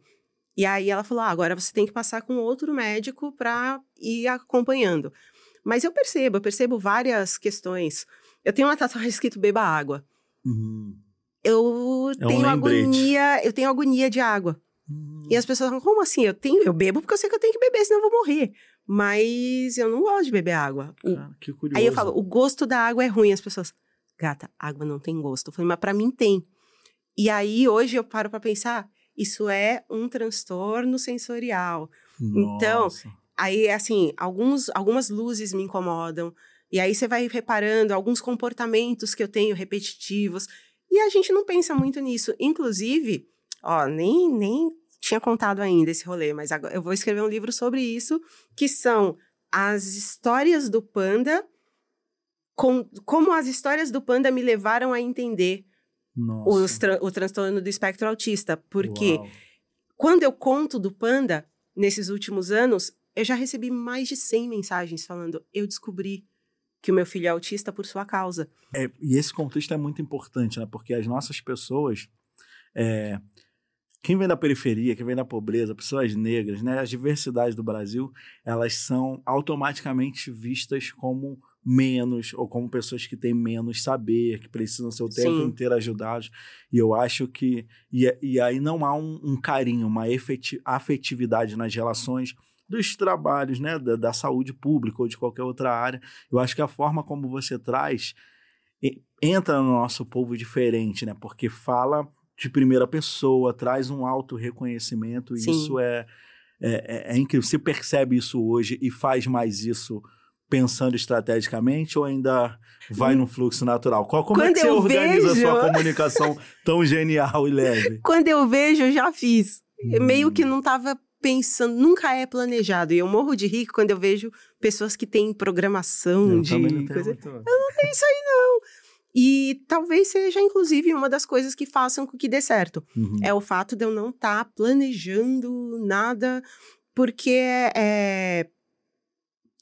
E aí ela falou: ah, agora você tem que passar com outro médico para ir acompanhando. Mas eu percebo, eu percebo várias questões. Eu tenho uma tatuagem [laughs] escrito beba água. Uhum. Eu é tenho agonia, eu tenho agonia de água. E as pessoas falam, como assim? Eu tenho, eu bebo porque eu sei que eu tenho que beber, senão eu vou morrer. Mas eu não gosto de beber água. Cara, que curioso. Aí eu falo, o gosto da água é ruim. As pessoas, gata, água não tem gosto. Eu falei, mas pra mim tem. E aí hoje eu paro para pensar, isso é um transtorno sensorial. Então, Nossa. Então, aí assim, alguns, algumas luzes me incomodam. E aí você vai reparando alguns comportamentos que eu tenho repetitivos. E a gente não pensa muito nisso. Inclusive, ó, nem, nem tinha contado ainda esse rolê, mas agora eu vou escrever um livro sobre isso, que são as histórias do panda, com, como as histórias do panda me levaram a entender tra o transtorno do espectro autista. Porque Uau. quando eu conto do panda, nesses últimos anos, eu já recebi mais de 100 mensagens falando: eu descobri que o meu filho é autista por sua causa. É, e esse contexto é muito importante, né? Porque as nossas pessoas. É, quem vem da periferia, quem vem da pobreza, pessoas negras, né, as diversidades do Brasil, elas são automaticamente vistas como menos ou como pessoas que têm menos saber, que precisam ser o tempo Sim. inteiro ajudados. E eu acho que. E, e aí não há um, um carinho, uma afetividade nas relações dos trabalhos, né, da, da, saúde pública ou de qualquer outra área. Eu acho que a forma como você traz entra no nosso povo diferente, né, porque fala de primeira pessoa, traz um auto reconhecimento e isso é, é, é, é incrível. Você percebe isso hoje e faz mais isso pensando estrategicamente ou ainda vai no fluxo natural? Qual, como Quando é que você organiza vejo... a sua comunicação [laughs] tão genial e leve? Quando eu vejo, eu já fiz. Hum. Meio que não estava pensando, nunca é planejado. E eu morro de rico quando eu vejo pessoas que têm programação eu de coisa. Eu não tenho isso aí, não. E talvez seja, inclusive, uma das coisas que façam com que dê certo. Uhum. É o fato de eu não estar tá planejando nada, porque é,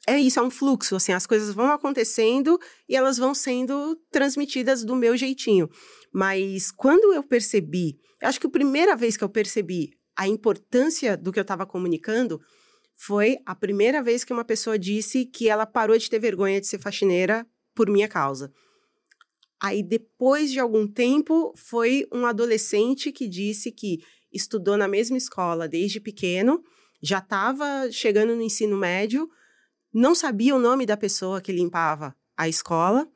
é isso, é um fluxo, assim, as coisas vão acontecendo e elas vão sendo transmitidas do meu jeitinho. Mas quando eu percebi, acho que a primeira vez que eu percebi a importância do que eu estava comunicando foi a primeira vez que uma pessoa disse que ela parou de ter vergonha de ser faxineira por minha causa. Aí, depois de algum tempo, foi um adolescente que disse que estudou na mesma escola desde pequeno, já estava chegando no ensino médio, não sabia o nome da pessoa que limpava a escola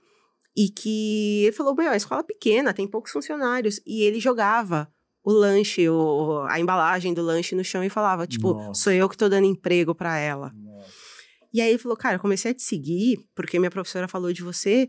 e que ele falou: Meu, a escola é pequena, tem poucos funcionários. E ele jogava o lanche, o, a embalagem do lanche no chão e falava: Tipo, Nossa. sou eu que tô dando emprego para ela. Nossa. E aí ele falou: Cara, eu comecei a te seguir porque minha professora falou de você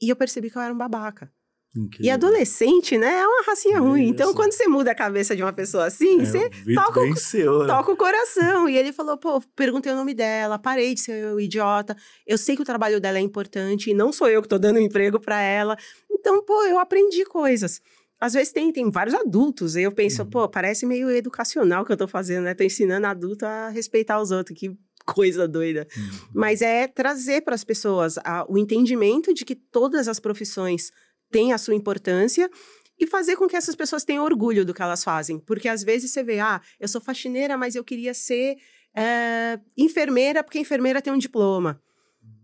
e eu percebi que eu era um babaca. Incrível. E adolescente, né, é uma racinha Isso. ruim. Então, quando você muda a cabeça de uma pessoa assim, é, você toca o, né? toca o coração. E ele falou, pô, perguntei o nome dela, parei de ser um idiota. Eu sei que o trabalho dela é importante e não sou eu que tô dando [laughs] emprego para ela. Então, pô, eu aprendi coisas. Às vezes tem, tem vários adultos, e eu penso, uhum. pô, parece meio educacional que eu tô fazendo, né? Tô ensinando adulto a respeitar os outros, que coisa doida. Uhum. Mas é trazer para as pessoas a, o entendimento de que todas as profissões tem a sua importância e fazer com que essas pessoas tenham orgulho do que elas fazem. Porque às vezes você vê, ah, eu sou faxineira, mas eu queria ser é, enfermeira, porque enfermeira tem um diploma.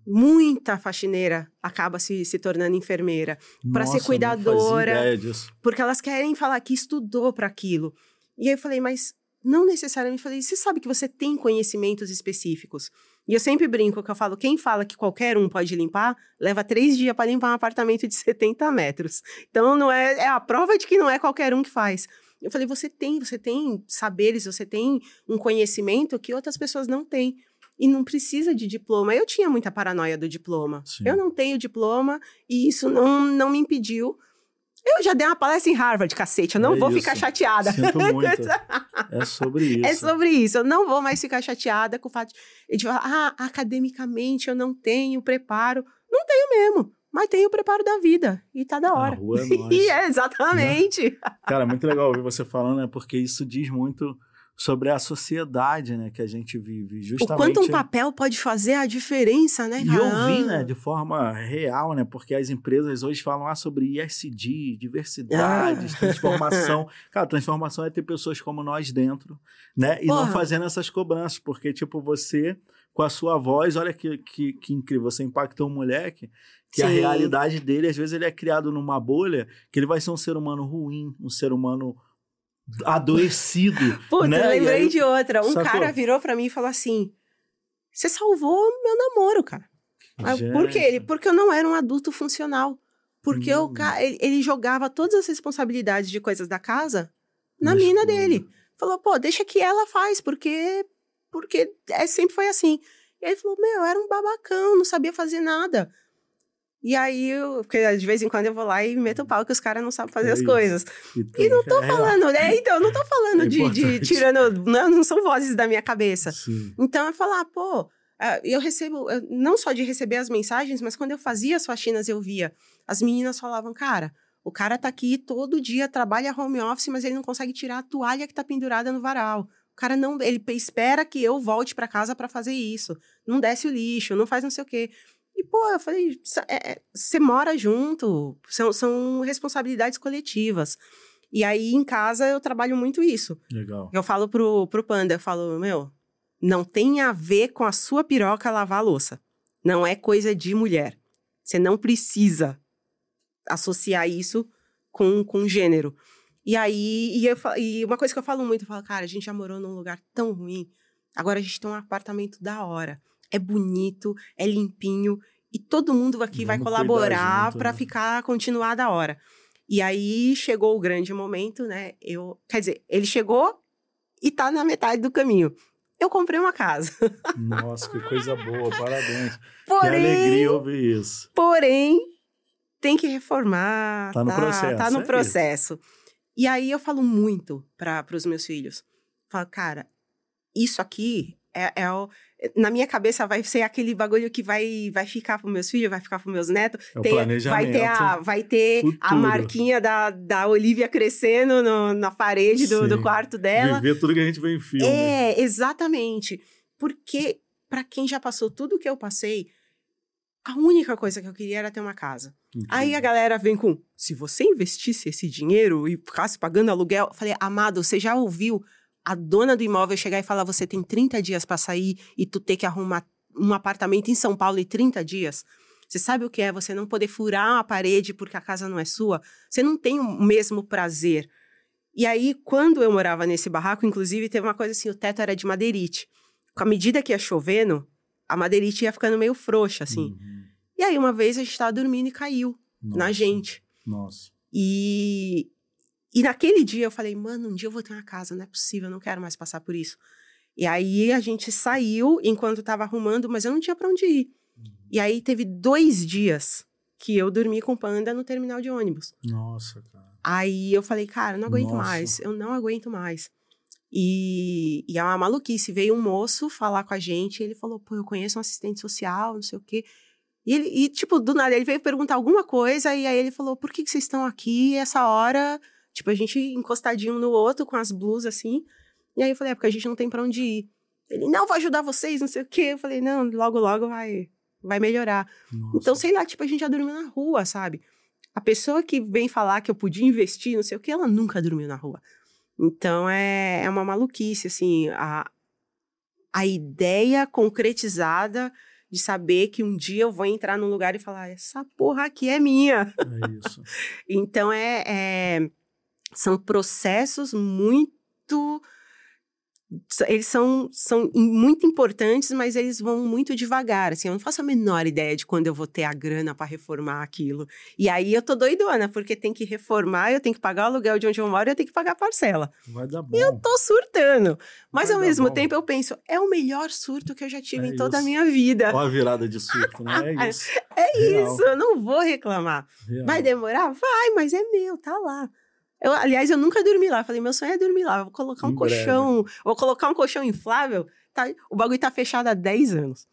Muita faxineira acaba se, se tornando enfermeira para ser cuidadora, porque elas querem falar que estudou para aquilo. E aí eu falei, mas não necessariamente. Falei, você sabe que você tem conhecimentos específicos. E eu sempre brinco que eu falo: quem fala que qualquer um pode limpar, leva três dias para limpar um apartamento de [laughs] 70 metros. Então, não é, é a prova de que não é qualquer um que faz. Eu falei: você tem, você tem saberes, você tem um conhecimento que outras pessoas não têm. E não precisa de diploma. Eu tinha muita paranoia do diploma. Sim. Eu não tenho diploma e isso não, não me impediu eu já dei uma palestra em Harvard, cacete. Eu não é vou isso. ficar chateada. Sinto [laughs] muito. é sobre [laughs] isso. É sobre isso. Eu não vou mais ficar chateada com o fato de, de falar, ah, academicamente eu não tenho preparo. Não tenho mesmo. Mas tenho o preparo da vida. E tá da hora. A rua é [laughs] e é, exatamente. Né? Cara, muito legal ouvir você falando, né? Porque isso diz muito sobre a sociedade, né, que a gente vive, justamente. O quanto um papel pode fazer a diferença, né? E ouvir, né, de forma real, né, porque as empresas hoje falam ah, sobre ISD, diversidade, ah. transformação. [laughs] Cara, transformação é ter pessoas como nós dentro, né, e Porra. não fazendo essas cobranças, porque tipo você com a sua voz, olha que, que, que incrível, você impactou um moleque que Sim. a realidade dele, às vezes ele é criado numa bolha, que ele vai ser um ser humano ruim, um ser humano adoecido. [laughs] Putz, né? eu lembrei aí, de outra. Um sacou? cara virou para mim e falou assim: Você salvou meu namoro, cara. Por quê? Ele, porque eu não era um adulto funcional. Porque hum. o ele, ele, jogava todas as responsabilidades de coisas da casa na Mas, mina dele. Falou, pô, deixa que ela faz, porque porque é, sempre foi assim. E ele falou, meu, eu era um babacão, não sabia fazer nada. E aí, eu, porque de vez em quando eu vou lá e meto o pau que os caras não sabem fazer é as isso. coisas. E, e não tô é falando, né? Então, não tô falando é de, de, tirando. Não, não são vozes da minha cabeça. Sim. Então, é falar, pô, ah, eu recebo, não só de receber as mensagens, mas quando eu fazia as faxinas, eu via. As meninas falavam, cara, o cara tá aqui todo dia, trabalha home office, mas ele não consegue tirar a toalha que tá pendurada no varal. O cara não, ele espera que eu volte para casa para fazer isso. Não desce o lixo, não faz não sei o quê. Pô, eu falei, você é, é, mora junto, são, são responsabilidades coletivas. E aí, em casa, eu trabalho muito isso. Legal. Eu falo pro, pro Panda, eu falo, meu, não tem a ver com a sua piroca lavar a louça. Não é coisa de mulher. Você não precisa associar isso com, com gênero. E aí, e, eu, e uma coisa que eu falo muito, eu falo, cara, a gente já morou num lugar tão ruim, agora a gente tem um apartamento da hora. É bonito, é limpinho, e todo mundo aqui Vamos vai colaborar para né? ficar, continuar da hora. E aí chegou o grande momento, né? Eu, quer dizer, ele chegou e tá na metade do caminho. Eu comprei uma casa. [laughs] Nossa, que coisa boa, parabéns. Porém, que alegria ouvir isso. Porém, tem que reformar. Tá no tá, processo. Tá no é processo. Isso. E aí eu falo muito para os meus filhos. Falo, cara, isso aqui é, é o, na minha cabeça vai ser aquele bagulho que vai, vai ficar para meus filhos, vai ficar para meus netos. É Tem, vai ter a, vai ter a marquinha da, da Olivia crescendo no, na parede do, do, quarto dela. Viver tudo que a gente vê em filme. É, exatamente. Porque para quem já passou tudo que eu passei, a única coisa que eu queria era ter uma casa. Entendi. Aí a galera vem com: se você investisse esse dinheiro e ficasse pagando aluguel, eu falei, amado, você já ouviu a dona do imóvel chegar e falar: você tem 30 dias para sair e tu ter que arrumar um apartamento em São Paulo em 30 dias? Você sabe o que é você não poder furar uma parede porque a casa não é sua? Você não tem o mesmo prazer. E aí, quando eu morava nesse barraco, inclusive, teve uma coisa assim: o teto era de madeirite. Com a medida que ia chovendo, a madeirite ia ficando meio frouxa, assim. Uhum. E aí, uma vez, a gente tava dormindo e caiu Nossa. na gente. Nossa. E, e naquele dia eu falei, mano, um dia eu vou ter uma casa, não é possível, eu não quero mais passar por isso. E aí a gente saiu enquanto tava arrumando, mas eu não tinha para onde ir. Uhum. E aí teve dois dias que eu dormi com o panda no terminal de ônibus. Nossa, cara. Aí eu falei, cara, não aguento Nossa. mais, eu não aguento mais. E, e é uma maluquice. Veio um moço falar com a gente, ele falou: pô, eu conheço um assistente social, não sei o quê. E, ele, e, tipo, do nada, ele veio perguntar alguma coisa, e aí ele falou: por que, que vocês estão aqui essa hora? Tipo, a gente encostadinho no outro, com as blusas assim. E aí eu falei: é porque a gente não tem pra onde ir. Ele: não, vou ajudar vocês, não sei o quê. Eu falei: não, logo, logo vai, vai melhorar. Nossa. Então, sei lá, tipo, a gente já dormiu na rua, sabe? A pessoa que vem falar que eu podia investir, não sei o quê, ela nunca dormiu na rua. Então é, é uma maluquice, assim, a, a ideia concretizada de saber que um dia eu vou entrar num lugar e falar, essa porra aqui é minha. É isso. [laughs] então é, é, são processos muito eles são, são muito importantes, mas eles vão muito devagar. Assim, eu não faço a menor ideia de quando eu vou ter a grana para reformar aquilo. E aí eu tô doidona, porque tem que reformar, eu tenho que pagar o aluguel de onde eu moro e eu tenho que pagar a parcela. Vai dar bom. E eu tô surtando. Mas Vai ao mesmo bom. tempo eu penso, é o melhor surto que eu já tive é em toda isso. a minha vida. Olha a virada de surto, né? É [laughs] isso. é Real. isso, eu não vou reclamar. Real. Vai demorar? Vai, mas é meu, tá lá. Eu, aliás, eu nunca dormi lá. Falei, meu sonho é dormir lá. Eu vou colocar um em colchão. Breve. Vou colocar um colchão inflável. Tá, o bagulho tá fechado há 10 anos.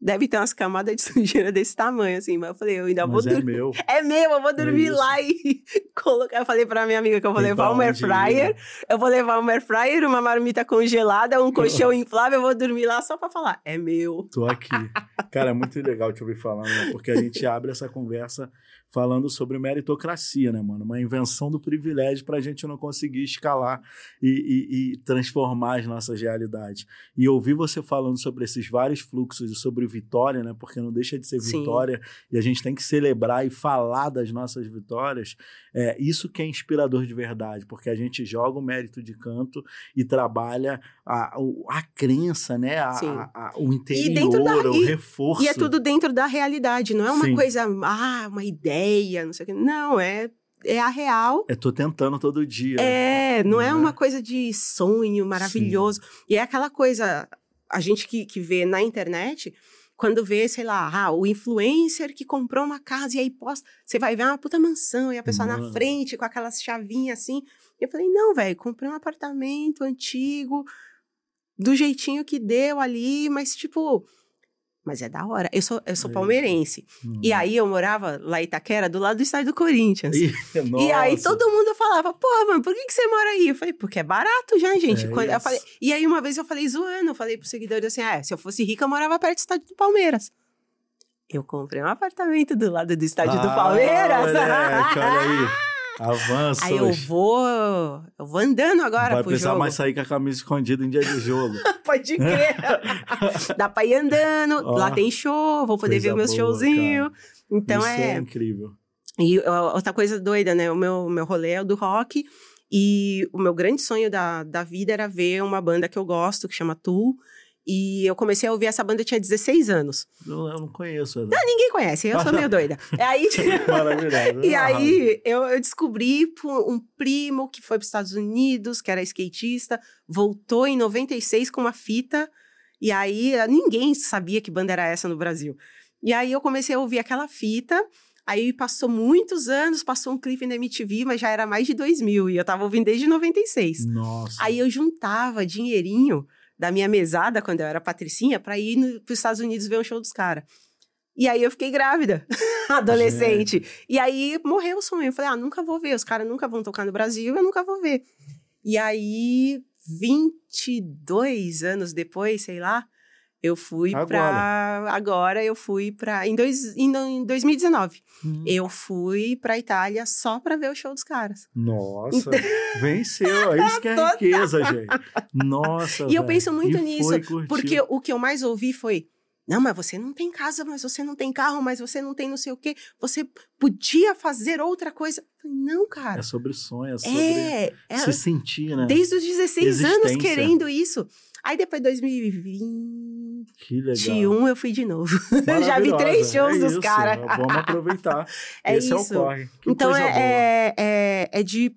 Deve ter umas camadas de [laughs] sujeira desse tamanho, assim. Mas eu falei, eu ainda mas vou dormir. É meu. É meu, eu vou é dormir é lá e [laughs] colocar. Eu falei pra minha amiga que eu vou Tem levar um air fryer. Eu vou levar um air fryer, uma marmita congelada, um colchão [laughs] inflável. Eu vou dormir lá só pra falar, é meu. Tô aqui. Cara, é muito legal te ouvir falando, né? porque a gente abre essa conversa falando sobre meritocracia, né, mano? Uma invenção do privilégio para a gente não conseguir escalar e, e, e, transformar as nossas realidades. E ouvir você falando sobre esses vários fluxos e sobre vitória, né? Porque não deixa de ser Sim. vitória e a gente tem que celebrar e falar das nossas vitórias. É isso que é inspirador de verdade, porque a gente joga o mérito de canto e trabalha a, a, a crença, né? A, a, o interior, da, o reforço. E é tudo dentro da realidade, não é uma Sim. coisa, ah, uma ideia ideia, não sei o que. Não, é, é a real. É tô tentando todo dia. É, não, é, é uma coisa de sonho maravilhoso. Sim. E é aquela coisa, a gente que, que vê na internet, quando vê, sei lá, ah, o influencer que comprou uma casa e aí posta, você vai ver uma puta mansão e a pessoa Mano. na frente com aquelas chavinhas assim. E eu falei, não, velho, comprei um apartamento antigo, do jeitinho que deu ali, mas tipo, mas é da hora. Eu sou, eu sou palmeirense. Hum. E aí eu morava lá em Itaquera, do lado do estádio do Corinthians. [laughs] E, e aí todo mundo falava, pô, mano, por que, que você mora aí? Eu falei, porque é barato já, gente. É Quando eu falei, e aí uma vez eu falei zoando, eu falei pros seguidores assim, ah, se eu fosse rica, eu morava perto do estádio do Palmeiras. Eu comprei um apartamento do lado do estádio ah, do Palmeiras. Moleque, olha aí. [laughs] Avança. Aí eu vou, eu vou andando agora Vai precisar jogo. mais sair com a camisa escondida em dia de jogo. [laughs] Pode crer. [laughs] Dá pra ir andando, Ó, lá tem show, vou poder ver meus boa, showzinhos. Então Isso é é. incrível. E outra coisa doida, né? O meu, meu rolê é o do rock. E o meu grande sonho da, da vida era ver uma banda que eu gosto, que chama Tool. E eu comecei a ouvir essa banda, eu tinha 16 anos. Eu, eu não conheço. Né? Ninguém conhece, eu sou meio doida. [laughs] Aí, Maravilhoso. [laughs] e aí eu, eu descobri por um primo que foi para os Estados Unidos, que era skatista, voltou em 96 com uma fita. E aí eh, ninguém sabia que banda era essa no Brasil. E aí eu comecei a ouvir aquela fita. Aí passou muitos anos, passou um clipe na MTV, mas já era mais de 2000 e eu tava ouvindo desde 96. Nossa. Aí eu juntava dinheirinho da minha mesada, quando eu era patricinha, pra ir para os Estados Unidos ver um show dos caras. E aí eu fiquei grávida, [laughs] adolescente. E aí morreu o sonho. Eu falei, ah, nunca vou ver, os caras nunca vão tocar no Brasil, eu nunca vou ver. E aí, 22 anos depois, sei lá, eu fui pra. Agora eu fui pra. Em, dois, em, em 2019. Hum. Eu fui pra Itália só pra ver o show dos caras. Nossa, [laughs] venceu. É isso que é Total. riqueza, gente. Nossa. E eu velho. penso muito E nisso, foi. Porque o que eu mais ouvi foi: não, mas você não tem casa, mas você não tem carro, mas você não tem não sei o quê. Você podia fazer outra coisa. Eu não, cara. É sobre sonho, é sobre É, é se sentir, né? desde os 16 anos querendo isso. Aí depois, 2021, Que legal. eu fui de novo. [laughs] Já vi três Maravilhosa. shows é dos caras. Vamos aproveitar. [laughs] É Esse é isso. o corre. Que Então é, é, é, é de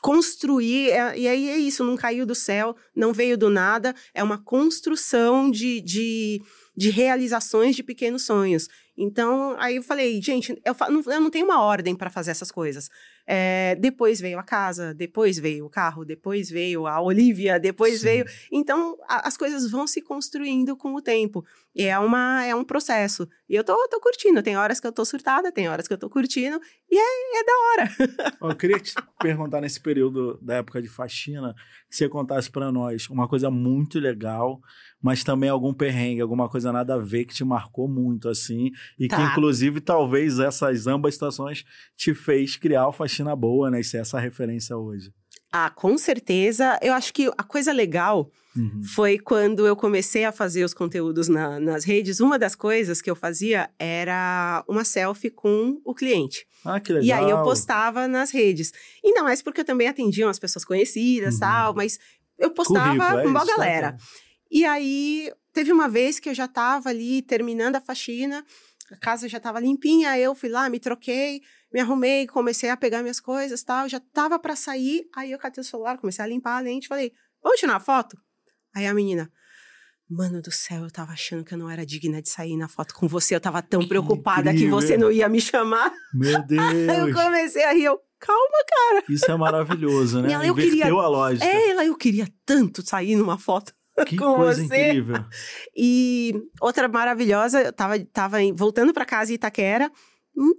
construir, é- e aí é isso, não caiu do céu, não veio do nada, é uma construção de, de, de realizações de pequenos sonhos. Então, aí eu falei, gente, eu, fa- não, eu não tenho uma ordem para fazer essas coisas. É, depois veio a casa, depois veio o carro, depois veio a Olivia, depois Sim. veio. Então, a- as coisas vão se construindo com o tempo. E é, uma, é um processo. E eu tô, tô curtindo. Tem horas que eu tô surtada, tem horas que eu tô curtindo. E é, é da hora. Eu queria te perguntar nesse período da época de faxina, que você contasse pra nós uma coisa muito legal, mas também algum perrengue, alguma coisa nada a ver que te marcou muito, assim, e que Tá. inclusive talvez essas ambas situações te fez criar o Faxina Boa, né? E ser essa referência hoje. Ah, com certeza. Eu acho que a coisa legal Uhum. foi quando eu comecei a fazer os conteúdos na- nas redes. Uma das coisas que eu fazia era uma selfie com o cliente. Ah, que legal. E aí eu postava nas redes. Ainda mais porque eu também atendia umas pessoas conhecidas e Uhum. tal, mas eu postava Currículo, é com uma tá? galera. E aí teve uma vez que eu já tava ali terminando a faxina, a casa já tava limpinha, eu fui lá, me troquei, me arrumei, comecei a pegar minhas coisas tal, já tava pra sair, aí eu catei o celular, comecei a limpar a lente, falei, vamos tirar uma foto? Aí a menina, mano do céu, eu tava achando que eu não era digna de sair na foto com você, eu tava tão Que preocupada que incrível. você não ia me chamar. Meu [laughs] Aí eu Deus. comecei a rir, eu, calma. Isso é maravilhoso, [laughs] né? Ela, eu Inverteu queria- a lógica. Ela, eu queria tanto sair numa foto. [laughs] que com coisa você. incrível. E outra maravilhosa, eu tava, tava voltando pra casa em Itaquera,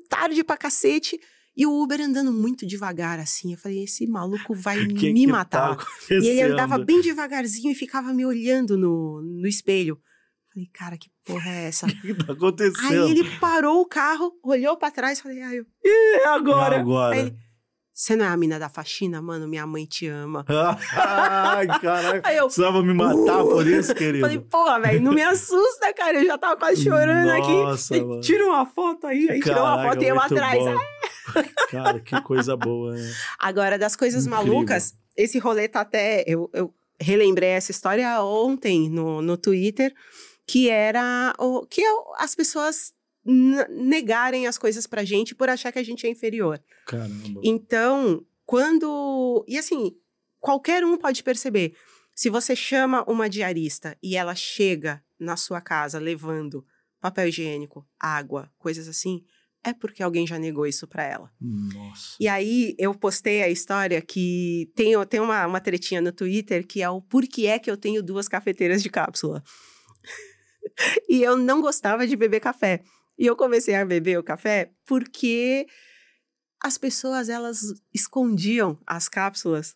tarde pra cacete, e o Uber andando muito devagar, assim. Eu falei, esse maluco vai [laughs] Que me que matar. Tá e ele andava bem devagarzinho e ficava me olhando no, no espelho. Falei, cara, que porra é essa? [laughs] O que tá acontecendo? Aí ele parou o carro, olhou pra trás, falei, ai, eu, "Ih, é agora. Agora. Aí ele, você não é a mina da faxina? Mano, minha mãe te ama. [laughs] Ai, caraca. Aí eu, Precisava me matar por isso, querido. Falei, porra, velho, não me assusta, cara. Eu já tava quase chorando Nossa, aqui. mano. Tira uma foto aí. Aí tirou uma foto e eu atrás. [laughs] Cara, que coisa boa, né? Agora, das coisas Incrível. malucas, esse rolê tá até. Eu, eu relembrei essa história ontem no, no Twitter, que era o que é o- as pessoas negarem as coisas pra gente por achar que a gente é inferior. Caramba. Então, quando. E assim, qualquer um pode perceber. Se você chama uma diarista e ela chega na sua casa levando papel higiênico, água, coisas assim, é porque alguém já negou isso pra ela. Nossa. E aí eu postei a história que tem, tem uma, uma tretinha no Twitter que é o porquê é que eu tenho duas cafeteiras de cápsula. [laughs] e eu não gostava de beber café. E eu comecei a beber o café porque as pessoas elas escondiam as cápsulas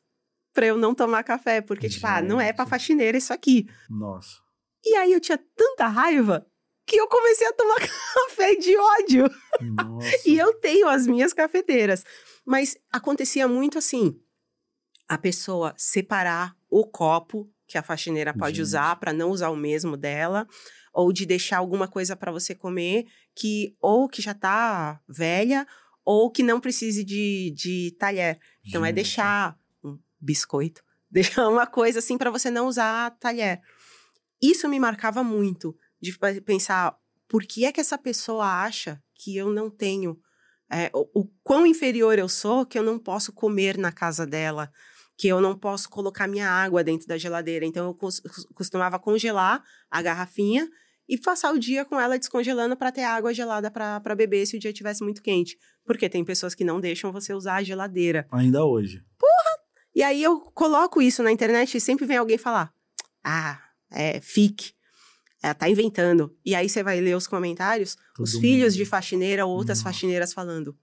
pra eu não tomar café, porque tipo, ah, não é Gente. faxineira isso aqui. Nossa. E aí eu tinha tanta raiva que eu comecei a tomar [laughs] café de ódio. Nossa. [laughs] e eu tenho as minhas cafeteiras. Mas acontecia muito assim: a pessoa separar o copo que a faxineira pode Gente. usar para não usar o mesmo dela, ou de deixar alguma coisa para você comer que ou que já tá velha ou que não precise de, de talher. Então é deixar um biscoito, [laughs] deixar uma coisa assim para você não usar talher. Isso me marcava muito de pe- pensar por que é que essa pessoa acha que eu não tenho é, o, o quão inferior eu sou que eu não posso comer na casa dela, que eu não posso colocar minha água dentro da geladeira. Então eu cos- costumava congelar a garrafinha e passar o dia com ela descongelando para ter água gelada para beber se o dia estivesse muito quente. Porque tem pessoas que não deixam você usar a geladeira. Ainda hoje. E aí eu coloco isso na internet e sempre vem alguém falar: Ah, é fique. Ela tá inventando. E aí você vai ler os comentários, Todo os filhos mundo. de faxineira ou outras Nossa. faxineiras falando.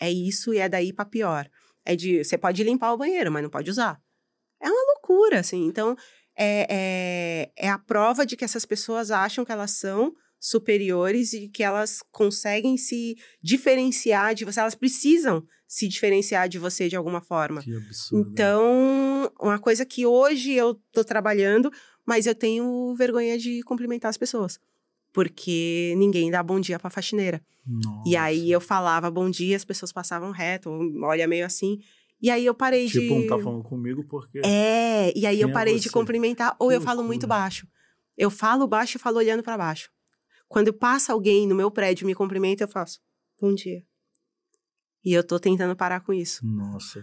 É isso e é daí pra pior. É de você pode limpar o banheiro, mas não pode usar. É uma loucura, assim. Então, é, é, é a prova de que essas pessoas acham que elas são superiores e que elas conseguem se diferenciar de você. Elas precisam se diferenciar de você de alguma forma. Que absurdo. Então, uma coisa que hoje eu tô trabalhando, mas eu tenho vergonha de cumprimentar as pessoas. Porque ninguém dá bom dia pra faxineira. E aí Nossa. eu falava bom dia, as pessoas passavam reto, olha meio assim. E aí eu parei de. Tipo, não tá falando comigo porque. É, e aí Quem eu é parei de você? cumprimentar, ou Que eu falo muito loucura. baixo. Eu falo baixo e falo olhando pra baixo. Quando passa alguém no meu prédio e me cumprimenta, eu faço bom dia. E eu tô tentando parar com isso. Nossa.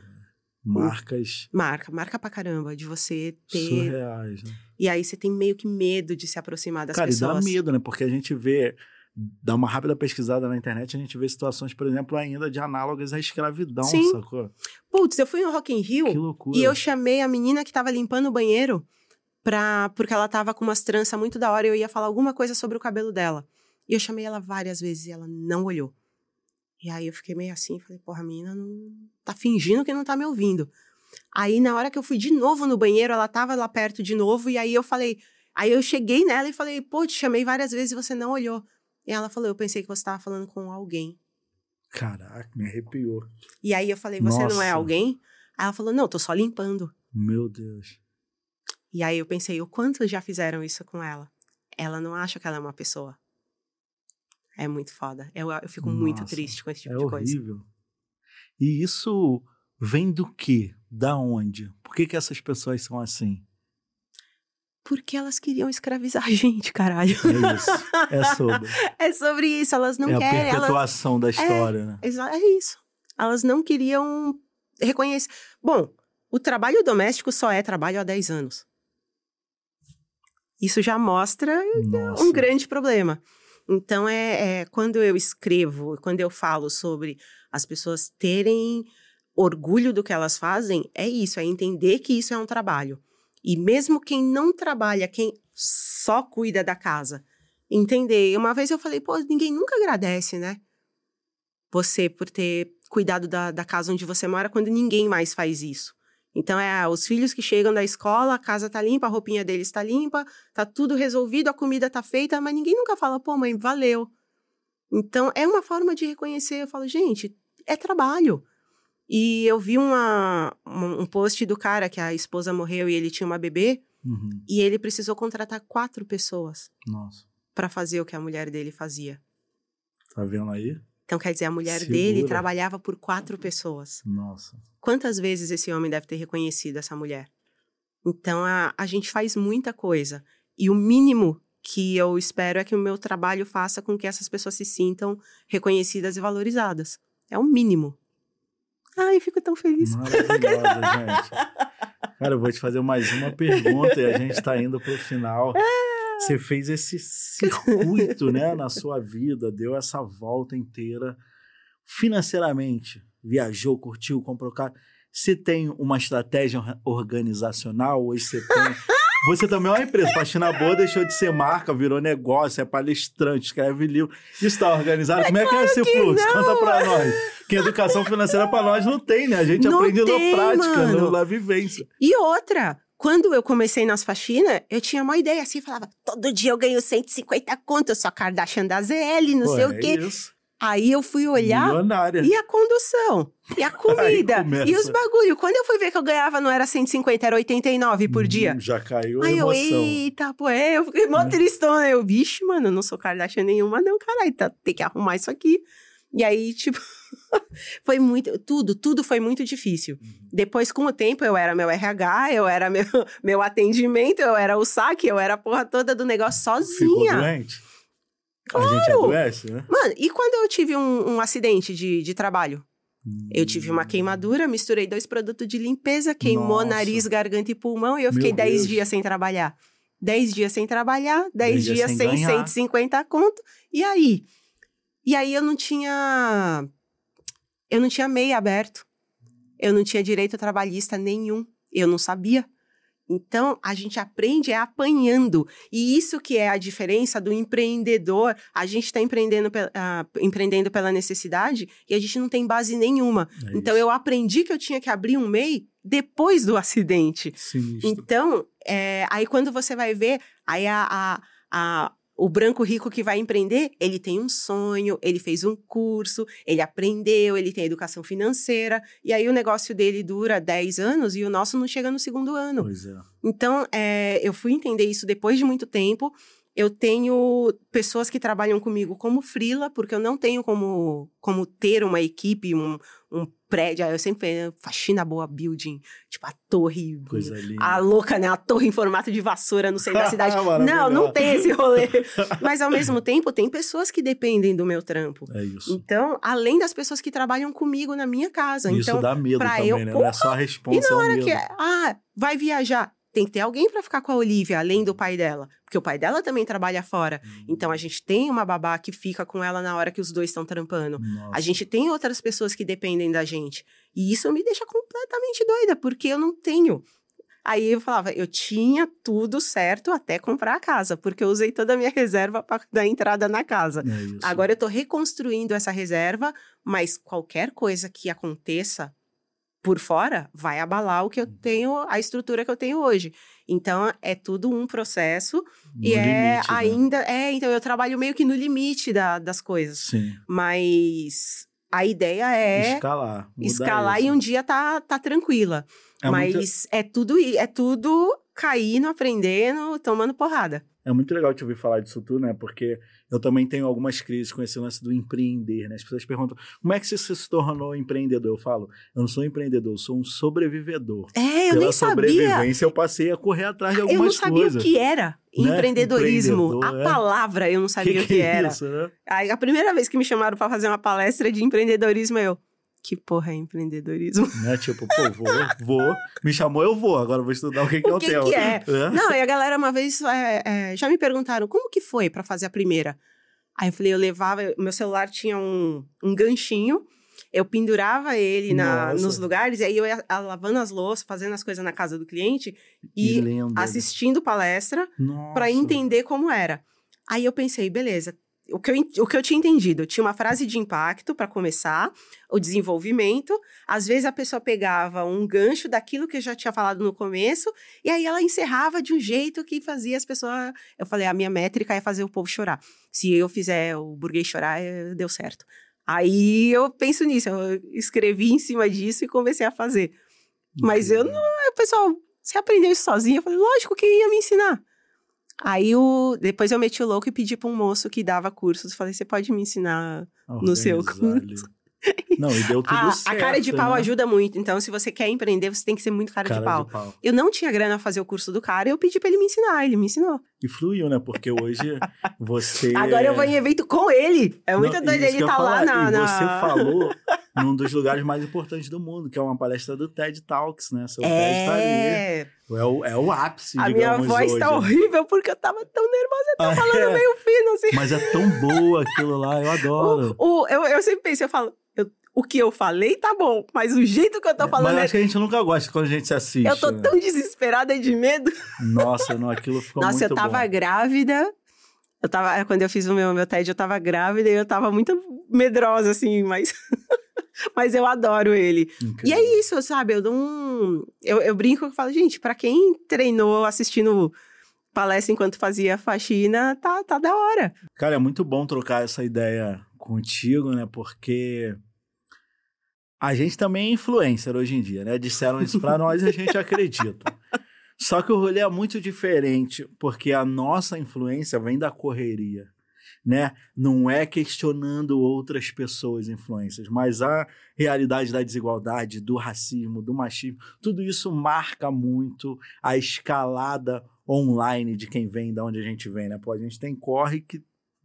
Marcas Marca, marca pra caramba, de você ter. surreais, né? E aí você tem meio que medo de se aproximar das Cara, pessoas. dá medo, né? Porque a gente vê, dá uma rápida pesquisada na internet, a gente vê situações, por exemplo, ainda de análogas à escravidão, Sim. sacou? Putz, eu fui no Rock in Rio e eu chamei a menina que tava limpando o banheiro pra, porque ela tava com umas tranças muito da hora e eu ia falar alguma coisa sobre o cabelo dela. E eu chamei ela várias vezes e ela não olhou. E aí eu fiquei meio assim, falei, porra, a menina não tá fingindo que não tá me ouvindo. Aí na hora que eu fui de novo no banheiro, ela tava lá perto de novo e aí eu falei, aí eu cheguei nela e falei, pô, te chamei várias vezes e você não olhou. E ela falou, eu pensei que você tava falando com alguém. Caraca, me arrepiou. E aí eu falei, você não é Nossa. alguém? Aí ela falou, não, tô só limpando. Meu Deus. E aí eu pensei, o quanto já fizeram isso com ela? Ela não acha que ela é uma pessoa. É muito foda. Eu, eu fico muito Nossa, triste com esse tipo é de coisa. horrível. E isso vem do quê? Da onde? Por que, que essas pessoas são assim? Porque elas queriam escravizar a gente, caralho. É isso. É sobre. [laughs] É sobre isso, elas não é a querem. Elas... perpetuação da história, né? Exa- É isso. Elas não queriam reconhecer. Bom, o trabalho doméstico só é trabalho há 10 anos. Isso já mostra Nossa. um grande problema. Então, é, é quando eu escrevo, quando eu falo sobre as pessoas terem orgulho do que elas fazem, é isso, é entender que isso é um trabalho. E mesmo quem não trabalha, quem só cuida da casa, entender. Uma vez eu falei, pô, ninguém nunca agradece, né? Você por ter cuidado da, da casa onde você mora quando ninguém mais faz isso. Então, é os filhos que chegam da escola, a casa tá limpa, a roupinha deles tá limpa, tá tudo resolvido, a comida tá feita, mas ninguém nunca fala, pô, mãe, valeu. Então, é uma forma de reconhecer. Eu falo, gente, é trabalho. E eu vi uma, um post do cara que a esposa morreu e ele tinha uma bebê, Uhum. e ele precisou contratar quatro pessoas para fazer o que a mulher dele fazia. Tá vendo aí? Então, quer dizer, a mulher dele Segura. trabalhava por quatro pessoas. Nossa. Quantas vezes esse homem deve ter reconhecido essa mulher? Então, a, a gente faz muita coisa. E o mínimo que eu espero é que o meu trabalho faça com que essas pessoas se sintam reconhecidas e valorizadas. É o mínimo. Ai, fico tão feliz. Maravilhosa, [laughs] gente. Cara, eu vou te fazer mais uma pergunta e a gente tá indo pro final. Você fez esse circuito, né, na sua vida, deu essa volta inteira financeiramente, viajou, curtiu, comprou carro. Você tem uma estratégia or- organizacional? Hoje você tem. [laughs] Você também é uma empresa. Faxina Boa deixou de ser marca, virou negócio, é palestrante, escreve livro. Isso está organizado? Como é que é esse fluxo? não. Conta pra nós. Que educação financeira pra nós não tem, né? A gente Não aprende tem, na prática, mano. no- na vivência. E outra, quando eu comecei nas faxinas, eu tinha uma ideia assim, falava, todo dia eu ganho 150 conto, eu sou a Kardashian da ZL, não Pô, sei é o quê. Isso. Aí eu fui olhar. Milionária. E a condução? E a [laughs] comida? e os bagulho? Quando eu fui ver que eu ganhava, não era 150, era 89 por hum, dia. Já caiu a Aí emoção. eu, eita, pô, é, eu fiquei mó é. tristona. Eu, vixe, mano, não sou Kardashian nenhuma, não, caralho, tá, tem que arrumar isso aqui. E aí, tipo, [laughs] [laughs] foi muito, tudo, tudo foi muito difícil. Uhum. Depois, com o tempo, eu era meu RH, eu era meu, [laughs] meu atendimento, eu era o saque, eu era a porra toda do negócio sozinha. Ficou doente? Claro! A gente adoece, né? Mano, e quando eu tive um, um acidente de, de trabalho? Hum. Eu tive uma queimadura, misturei dois produtos de limpeza, queimou Nossa. nariz, garganta e pulmão, e eu fiquei 10 dias sem trabalhar. 10 dias sem trabalhar, 10 dias, dias sem, sem 150 conto. E aí? E aí eu não tinha. Eu não tinha MEI aberto. Eu não tinha direito trabalhista nenhum. Eu não sabia. Então, a gente aprende é apanhando. E isso que é a diferença do empreendedor. A gente está empreendendo, uh, empreendendo pela necessidade e a gente não tem base nenhuma. É então, eu aprendi que eu tinha que abrir um MEI depois do [laughs] acidente. Sinistro. Então, é, aí quando você vai ver, aí a, a, a o branco rico que vai empreender, ele tem um sonho, ele fez um curso, ele aprendeu, ele tem educação financeira, e aí o negócio dele dura 10 anos e o nosso não chega no segundo ano. Pois é. Então, é, eu fui entender isso depois de muito tempo. Eu tenho pessoas que trabalham comigo como frila, porque eu não tenho como, como ter uma equipe, um, um prédio. Eu sempre faxina boa building, tipo a torre. Coisa linda. A louca, né? A torre em formato de vassoura no centro da [laughs] cidade. não, não tem esse rolê. [laughs] Mas ao mesmo tempo, tem pessoas que dependem do meu trampo. É isso. Então, além das pessoas que trabalham comigo na minha casa. Isso então, dá medo também, eu, né? Não é só a resposta. E na hora que. É, ah, vai viajar tem que ter alguém para ficar com a Olivia, além do pai dela. Porque o pai dela também trabalha fora. Então a gente tem uma babá que fica com ela na hora que os dois estão trampando. Nossa. A gente tem outras pessoas que dependem da gente. E isso me deixa completamente doida, porque eu não tenho. Aí eu falava, eu tinha tudo certo até comprar a casa, porque eu usei toda a minha reserva para dar entrada na casa. É Agora eu estou reconstruindo essa reserva, mas qualquer coisa que aconteça por fora vai abalar o que eu uhum. tenho, a estrutura que eu tenho hoje. Então é tudo um processo no e é limite, é ainda né? é, então eu trabalho meio que no limite da, das coisas. Sim. Mas a ideia é escalar, escalar isso. e um dia tá tá tranquila. É Mas muito... é tudo é tudo caindo, aprendendo, tomando porrada. É muito legal te ouvir falar disso tudo, né? Porque eu também tenho algumas crises com esse lance do empreender, né? As pessoas perguntam, como é que você se tornou empreendedor? Eu falo, eu não sou um empreendedor, eu sou um sobrevivedor. É, eu Pela nem sobrevivência, eu passei a correr atrás de algumas coisas. Eu não sabia o que era né? empreendedorismo. A é. palavra eu não sabia que o que, que era. É isso, né? A primeira vez que me chamaram para fazer uma palestra de empreendedorismo, eu que porra é empreendedorismo? [laughs] Né? Tipo, pô, vou, vou. Me chamou, eu vou. Agora vou estudar o que, que é o que, que é. é. Não, e a galera uma vez é, é, já me perguntaram como que foi para fazer a primeira. Aí eu falei, eu levava, meu celular tinha um, um ganchinho, eu pendurava ele na, nos lugares, e aí eu ia lavando as louças, fazendo as coisas na casa do cliente e assistindo palestra para entender como era. Aí eu pensei, beleza, o que, eu, o que eu tinha entendido, tinha uma frase de impacto para começar, o desenvolvimento. Às vezes a pessoa pegava um gancho daquilo que eu já tinha falado no começo, e aí ela encerrava de um jeito que fazia as pessoas. Eu falei, a minha métrica é fazer o povo chorar. Se eu fizer o burguês chorar, eh, deu certo. Aí eu penso nisso, eu escrevi em cima disso e comecei a fazer. Mas eu não. O pessoal, você aprendeu isso sozinho? Eu falei, lógico que ia me ensinar. Aí o, depois eu meti o louco e pedi para um moço que dava cursos. Falei, você pode me ensinar no seu curso? Não, e deu [laughs] tudo a, certo. A cara de pau né? ajuda muito. Então, se você quer empreender, você tem que ser muito cara, cara de, pau. de, pau. Eu não tinha grana a fazer o curso do cara, eu pedi para ele me ensinar. Ele me ensinou. E fluiu, né? Porque hoje [laughs] você. Agora eu vou em evento com ele. É muito doido ele estar tá lá na, na. Você falou num dos lugares mais importantes do mundo, que é uma palestra do TED Talks, né? Seu é... TED tá ali. É o, é o ápice, A minha voz hoje. tá horrível porque eu tava tão nervosa, eu tô ah, [laughs] falando é. meio fino, assim. Mas é tão boa aquilo lá, eu adoro. O, o, eu, eu sempre penso, eu falo, eu, o que eu falei tá bom, mas o jeito que eu tô é, falando. Mas acho é... que a gente nunca gosta quando a gente se assiste. Eu tô né? tão desesperada de medo. Nossa, não, aquilo ficou Nossa, muito bom. Nossa, eu tava bom. grávida. Eu tava, quando eu fiz o meu, meu TED, eu tava grávida e eu tava muito medrosa, assim, mas. [laughs] Mas eu adoro ele. Incrível. E é isso, sabe? Eu não. Eu, eu brinco e falo, gente, para quem treinou assistindo palestra enquanto fazia faxina, tá, tá da hora. Cara, é muito bom trocar essa ideia contigo, né? Porque a gente também é influencer hoje em dia, né? Disseram isso para nós e a gente acredita. [laughs] Só que o rolê é muito diferente, porque a nossa influência vem da correria né? Não é questionando outras pessoas influências, mas a realidade da desigualdade, do racismo, do machismo, tudo isso marca muito a escalada online de quem vem, da onde a gente vem, né? Pô, a gente tem corre que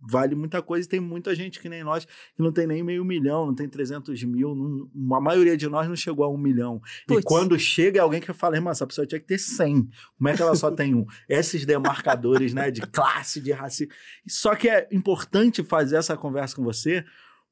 vale muita coisa e tem muita gente que nem nós que não tem nem meio milhão, não tem 300 mil, não, a maioria de nós não chegou a um milhão. E quando chega alguém que fala, irmã, essa pessoa tinha que ter 100, como é que ela só tem um? Esses demarcadores, né, de classe, de racismo. Só que é importante fazer essa conversa com você,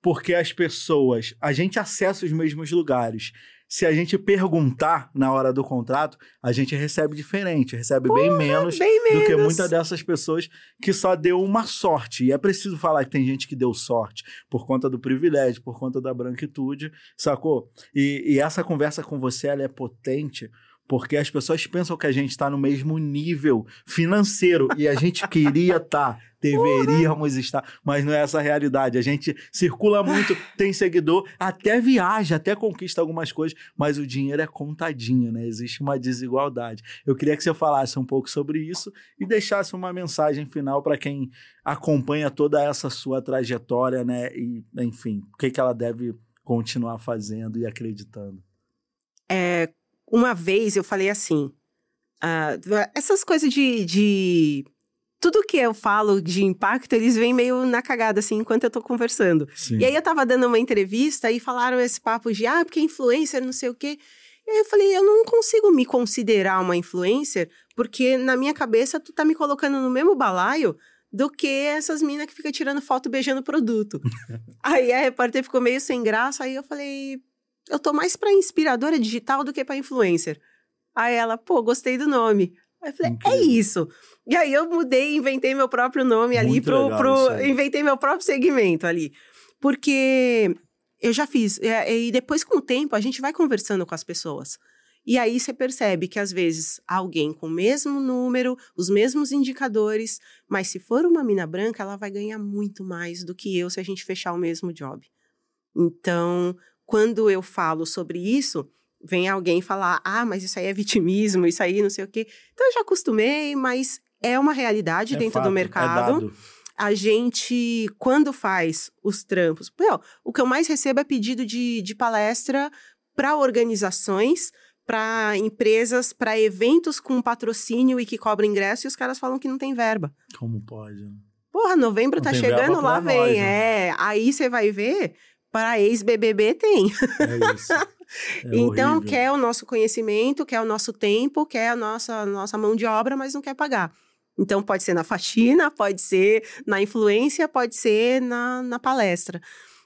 porque as pessoas, a gente acessa os mesmos lugares se a gente perguntar na hora do contrato, a gente recebe diferente, recebe Porra, bem, menos bem menos do que muitas dessas pessoas que só deu uma sorte. E é preciso falar que tem gente que deu sorte por conta do privilégio, por conta da branquitude, sacou? E, e essa conversa com você ela é potente porque as pessoas pensam que a gente está no mesmo nível financeiro e a gente queria estar, tá, deveríamos estar, mas não é essa a realidade. A gente circula muito, tem seguidor, até viaja, até conquista algumas coisas, mas o dinheiro é contadinho, né? Existe uma desigualdade. Eu queria que você falasse um pouco sobre isso e deixasse uma mensagem final para quem acompanha toda essa sua trajetória, né? E, enfim, o que, que ela deve continuar fazendo e acreditando. É, uma vez eu falei assim: uh, essas coisas de, de. Tudo que eu falo de impacto, eles vêm meio na cagada, assim, enquanto eu tô conversando. Sim. E aí eu tava dando uma entrevista e falaram esse papo de, ah, porque influencer, não sei o quê. E aí eu falei, eu não consigo me considerar uma influencer, porque na minha cabeça tu tá me colocando no mesmo balaio do que essas minas que ficam tirando foto beijando produto. [laughs] aí a repórter ficou meio sem graça, aí eu falei, eu tô mais pra inspiradora digital do que pra influencer. Aí ela, pô, gostei do nome. Aí eu falei, é Incrível. é isso. E aí eu mudei, inventei meu próprio nome ali Muito pro. pro inventei meu próprio segmento ali. Porque eu já fiz. E depois, com o tempo, a gente vai conversando com as pessoas. E aí você percebe que às vezes alguém com o mesmo número, os mesmos indicadores, mas se for uma mina branca, ela vai ganhar muito mais do que eu se a gente fechar o mesmo job. Então, quando eu falo sobre isso, vem alguém falar: ah, mas isso aí é vitimismo, isso aí não sei o quê. Então eu já acostumei, mas é uma realidade é dentro fato, do é mercado. É a gente, quando faz os trampos, meu, o que eu mais recebo é pedido de, de palestra para organizações, para empresas, para eventos com patrocínio e que cobram ingresso, e os caras falam que não tem verba. Como pode? Porra, novembro não tá chegando, lá vem. Nós, né? É, aí você vai ver para ex-BBB tem. É isso. [laughs] É então, horrível. quer o nosso conhecimento, quer o nosso tempo, quer a nossa, nossa mão de obra, mas não quer pagar. Então, pode ser na faxina, pode ser na influência, pode ser na, na palestra.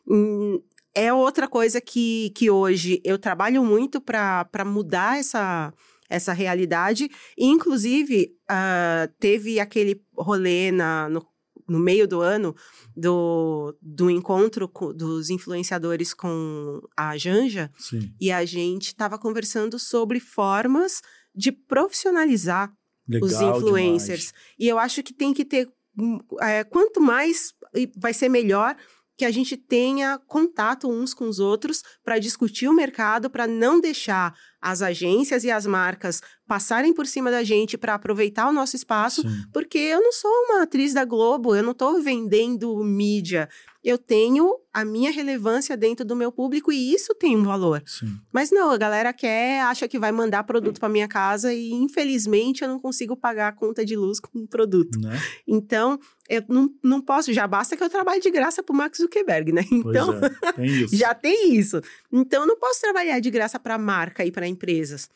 Hum, é outra coisa que, que hoje eu trabalho muito para mudar essa, essa realidade. inclusive, uh, teve aquele rolê na, no no meio do ano do, do encontro com, dos influenciadores com a Janja Sim. e a gente estava conversando sobre formas de profissionalizar Legal os influencers. Demais. E eu acho que tem que ter hum, é, quanto mais vai ser melhor que a gente tenha contato uns com os outros para discutir o mercado, para não deixar as agências e as marcas passarem por cima da gente para aproveitar o nosso espaço, Sim. porque eu não sou uma atriz da Globo, eu não estou vendendo mídia, eu tenho a minha relevância dentro do meu público e isso tem um valor. Sim. Mas não, a galera quer, acha que vai mandar produto para minha casa e infelizmente eu não consigo pagar a conta de luz com um produto. Né? Então, eu não, não posso, já basta que eu trabalhe de graça para o Max Zuckerberg, né? Então, é, tem [laughs] já tem isso. Então, eu não posso trabalhar de graça para marca e para empresas.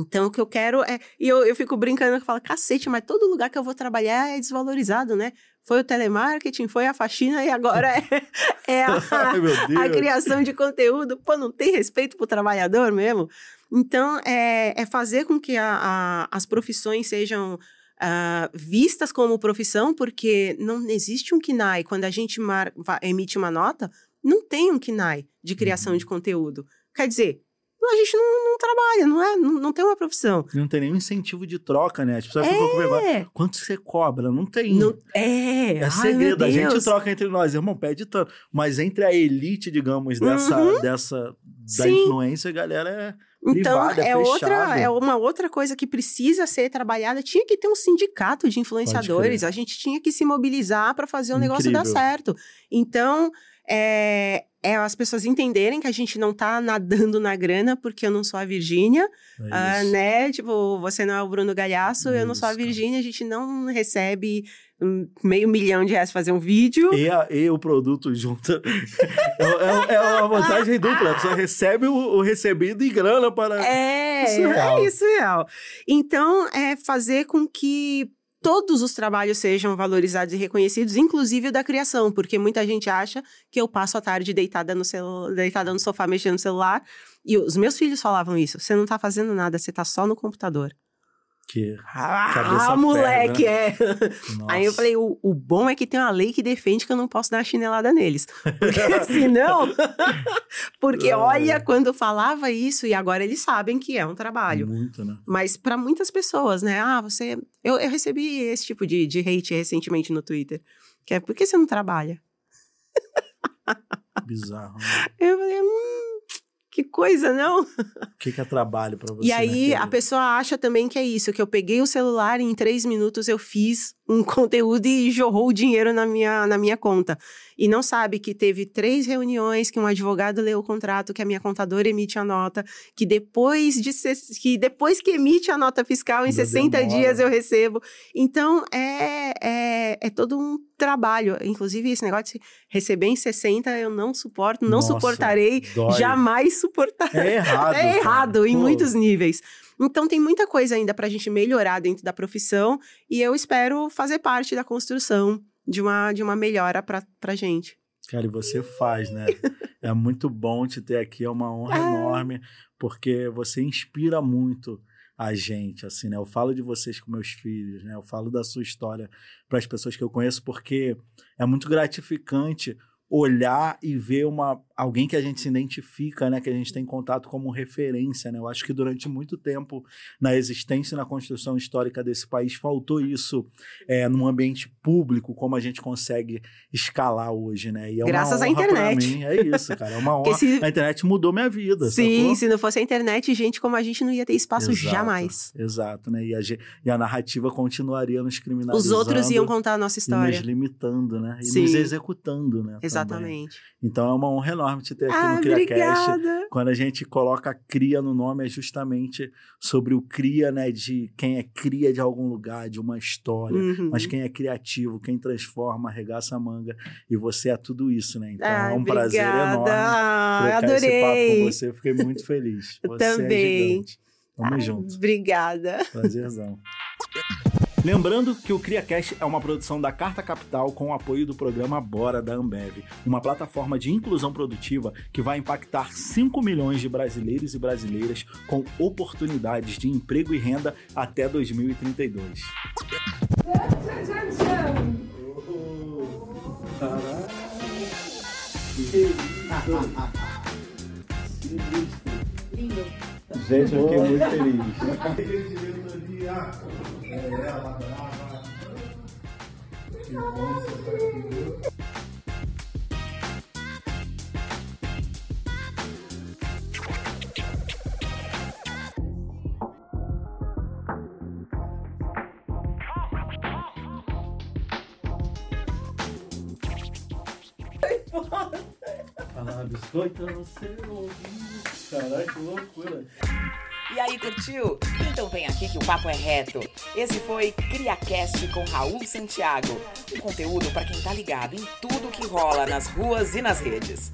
Então, o que eu quero é. E eu, eu fico brincando, eu falo, cacete, mas todo lugar que eu vou trabalhar é desvalorizado, né? Foi o telemarketing, foi a faxina e agora é, [laughs] é a, a, criação de conteúdo. Pô, não tem respeito pro trabalhador mesmo? Então, é, é fazer com que a, a, as profissões sejam uh, vistas como profissão, porque não existe um KNAI. Quando a gente emite uma nota, não tem um KNAI de criação uhum. de conteúdo. Quer dizer, a gente não, não trabalha, não é? Não, não, tem uma profissão. Não tem nenhum incentivo de troca, né? As pessoas é. ficam com. Quanto você cobra? Não tem. Não, é. É segredo. a gente troca entre nós. Irmão, pede tanto. Mas entre a elite, digamos, dessa, uhum. dessa da Sim. influência, a galera é. Então, privada, é, outra, é uma outra coisa que precisa ser trabalhada. Tinha que ter um sindicato de influenciadores. A gente tinha que se mobilizar para fazer o Incrível. negócio dar certo. Então, é, é as pessoas entenderem que a gente não tá nadando na grana porque eu não sou a Virgínia, é uh, né? Tipo, você não é o Bruno Galhaço, isso, eu não sou a Virgínia, a gente não recebe meio milhão de reais fazer um vídeo. E, a, e o produto junto. [laughs] é, é, é, uma vantagem dupla. A pessoa recebe o, o recebido em grana para. É, isso é, real. é isso real. Então, é fazer com que todos os trabalhos sejam valorizados e reconhecidos, inclusive o da criação, porque muita gente acha que eu passo a tarde deitada no, celu... deitada no sofá mexendo no celular. E os meus filhos falavam isso: você não está fazendo nada, você está só no computador. Que ah, moleque, né? é. [laughs] Aí eu falei, o, o, bom é que tem uma lei que defende que eu não posso dar uma chinelada neles. Porque [laughs] senão... [laughs] porque olha, quando eu falava isso, e agora eles sabem que é um trabalho. Muito, né? Mas para muitas pessoas, né? Ah, você... Eu, eu recebi esse tipo de, de hate recentemente no Twitter. Que é, por que você não trabalha? Bizarro. Né? Eu falei, hum, que coisa, não? O que, que é trabalho para você? E aí a pessoa acha também que é isso, que eu peguei o celular e em três minutos eu fiz um [laughs] conteúdo e jorrou o dinheiro na minha, na minha conta. E não sabe que teve três reuniões, que um advogado leu o contrato, que a minha contadora emite a nota, que depois de que depois que emite a nota fiscal, em Ainda 60 demora. dias eu recebo. Então, é, é, é todo um trabalho. Inclusive, esse negócio de receber em 60 eu não suporto, não Nossa, suportarei, dói. jamais suportarei. É errado. [laughs] É errado cara. em Pô. muitos níveis. Então tem muita coisa ainda para a gente melhorar dentro da profissão e eu espero fazer parte da construção de uma, de uma melhora para a gente. Cara, e você faz, né? [laughs] é muito bom te ter aqui, é uma honra é. enorme, porque você inspira muito a gente, assim, né? Eu falo de vocês com meus filhos, né? Eu falo da sua história para as pessoas que eu conheço, porque é muito gratificante olhar e ver uma alguém que a gente se identifica, né, que a gente tem contato como referência, né? Eu acho que durante muito tempo na existência e na construção histórica desse país faltou isso é, num ambiente público como a gente consegue escalar hoje, né? E é Graças à internet. Mim, é isso, cara. É uma [laughs] honra. Se... A internet mudou minha vida. Sim, sacou? se não fosse a internet, gente como a gente não ia ter espaço exato, jamais. Exato, né? E a, e a narrativa continuaria nos criminalizando. Os outros iam contar a nossa história. E nos limitando, né? E Sim. nos executando, né? Exatamente. Também. Então é uma honra enorme te ter aqui ah, no CriaCast. Obrigada. Quando a gente coloca cria no nome, é justamente sobre o cria, né? De quem é cria de algum lugar, de uma história, uhum. mas quem é criativo, quem transforma, arregaça a manga. E você é tudo isso, né? Então ah, é um obrigada. prazer enorme trocar Adorei. esse papo com você. Fiquei muito feliz. [laughs] Você é Também. É Tamo ah, junto. Obrigada. Prazerzão. [laughs] Lembrando que o CriaCast é uma produção da Carta Capital com o apoio do programa Bora da Ambev, uma plataforma de inclusão produtiva que vai impactar 5 milhões de brasileiros e brasileiras com oportunidades de emprego e renda até 2032. Gente, eu fiquei muito feliz. Você biscoito no seu ouvido. Que loucura. E aí, curtiu? Então vem aqui que o papo é reto. Esse foi CriaCast com Raul Santiago. Um conteúdo para quem tá ligado em tudo que rola nas ruas e nas redes.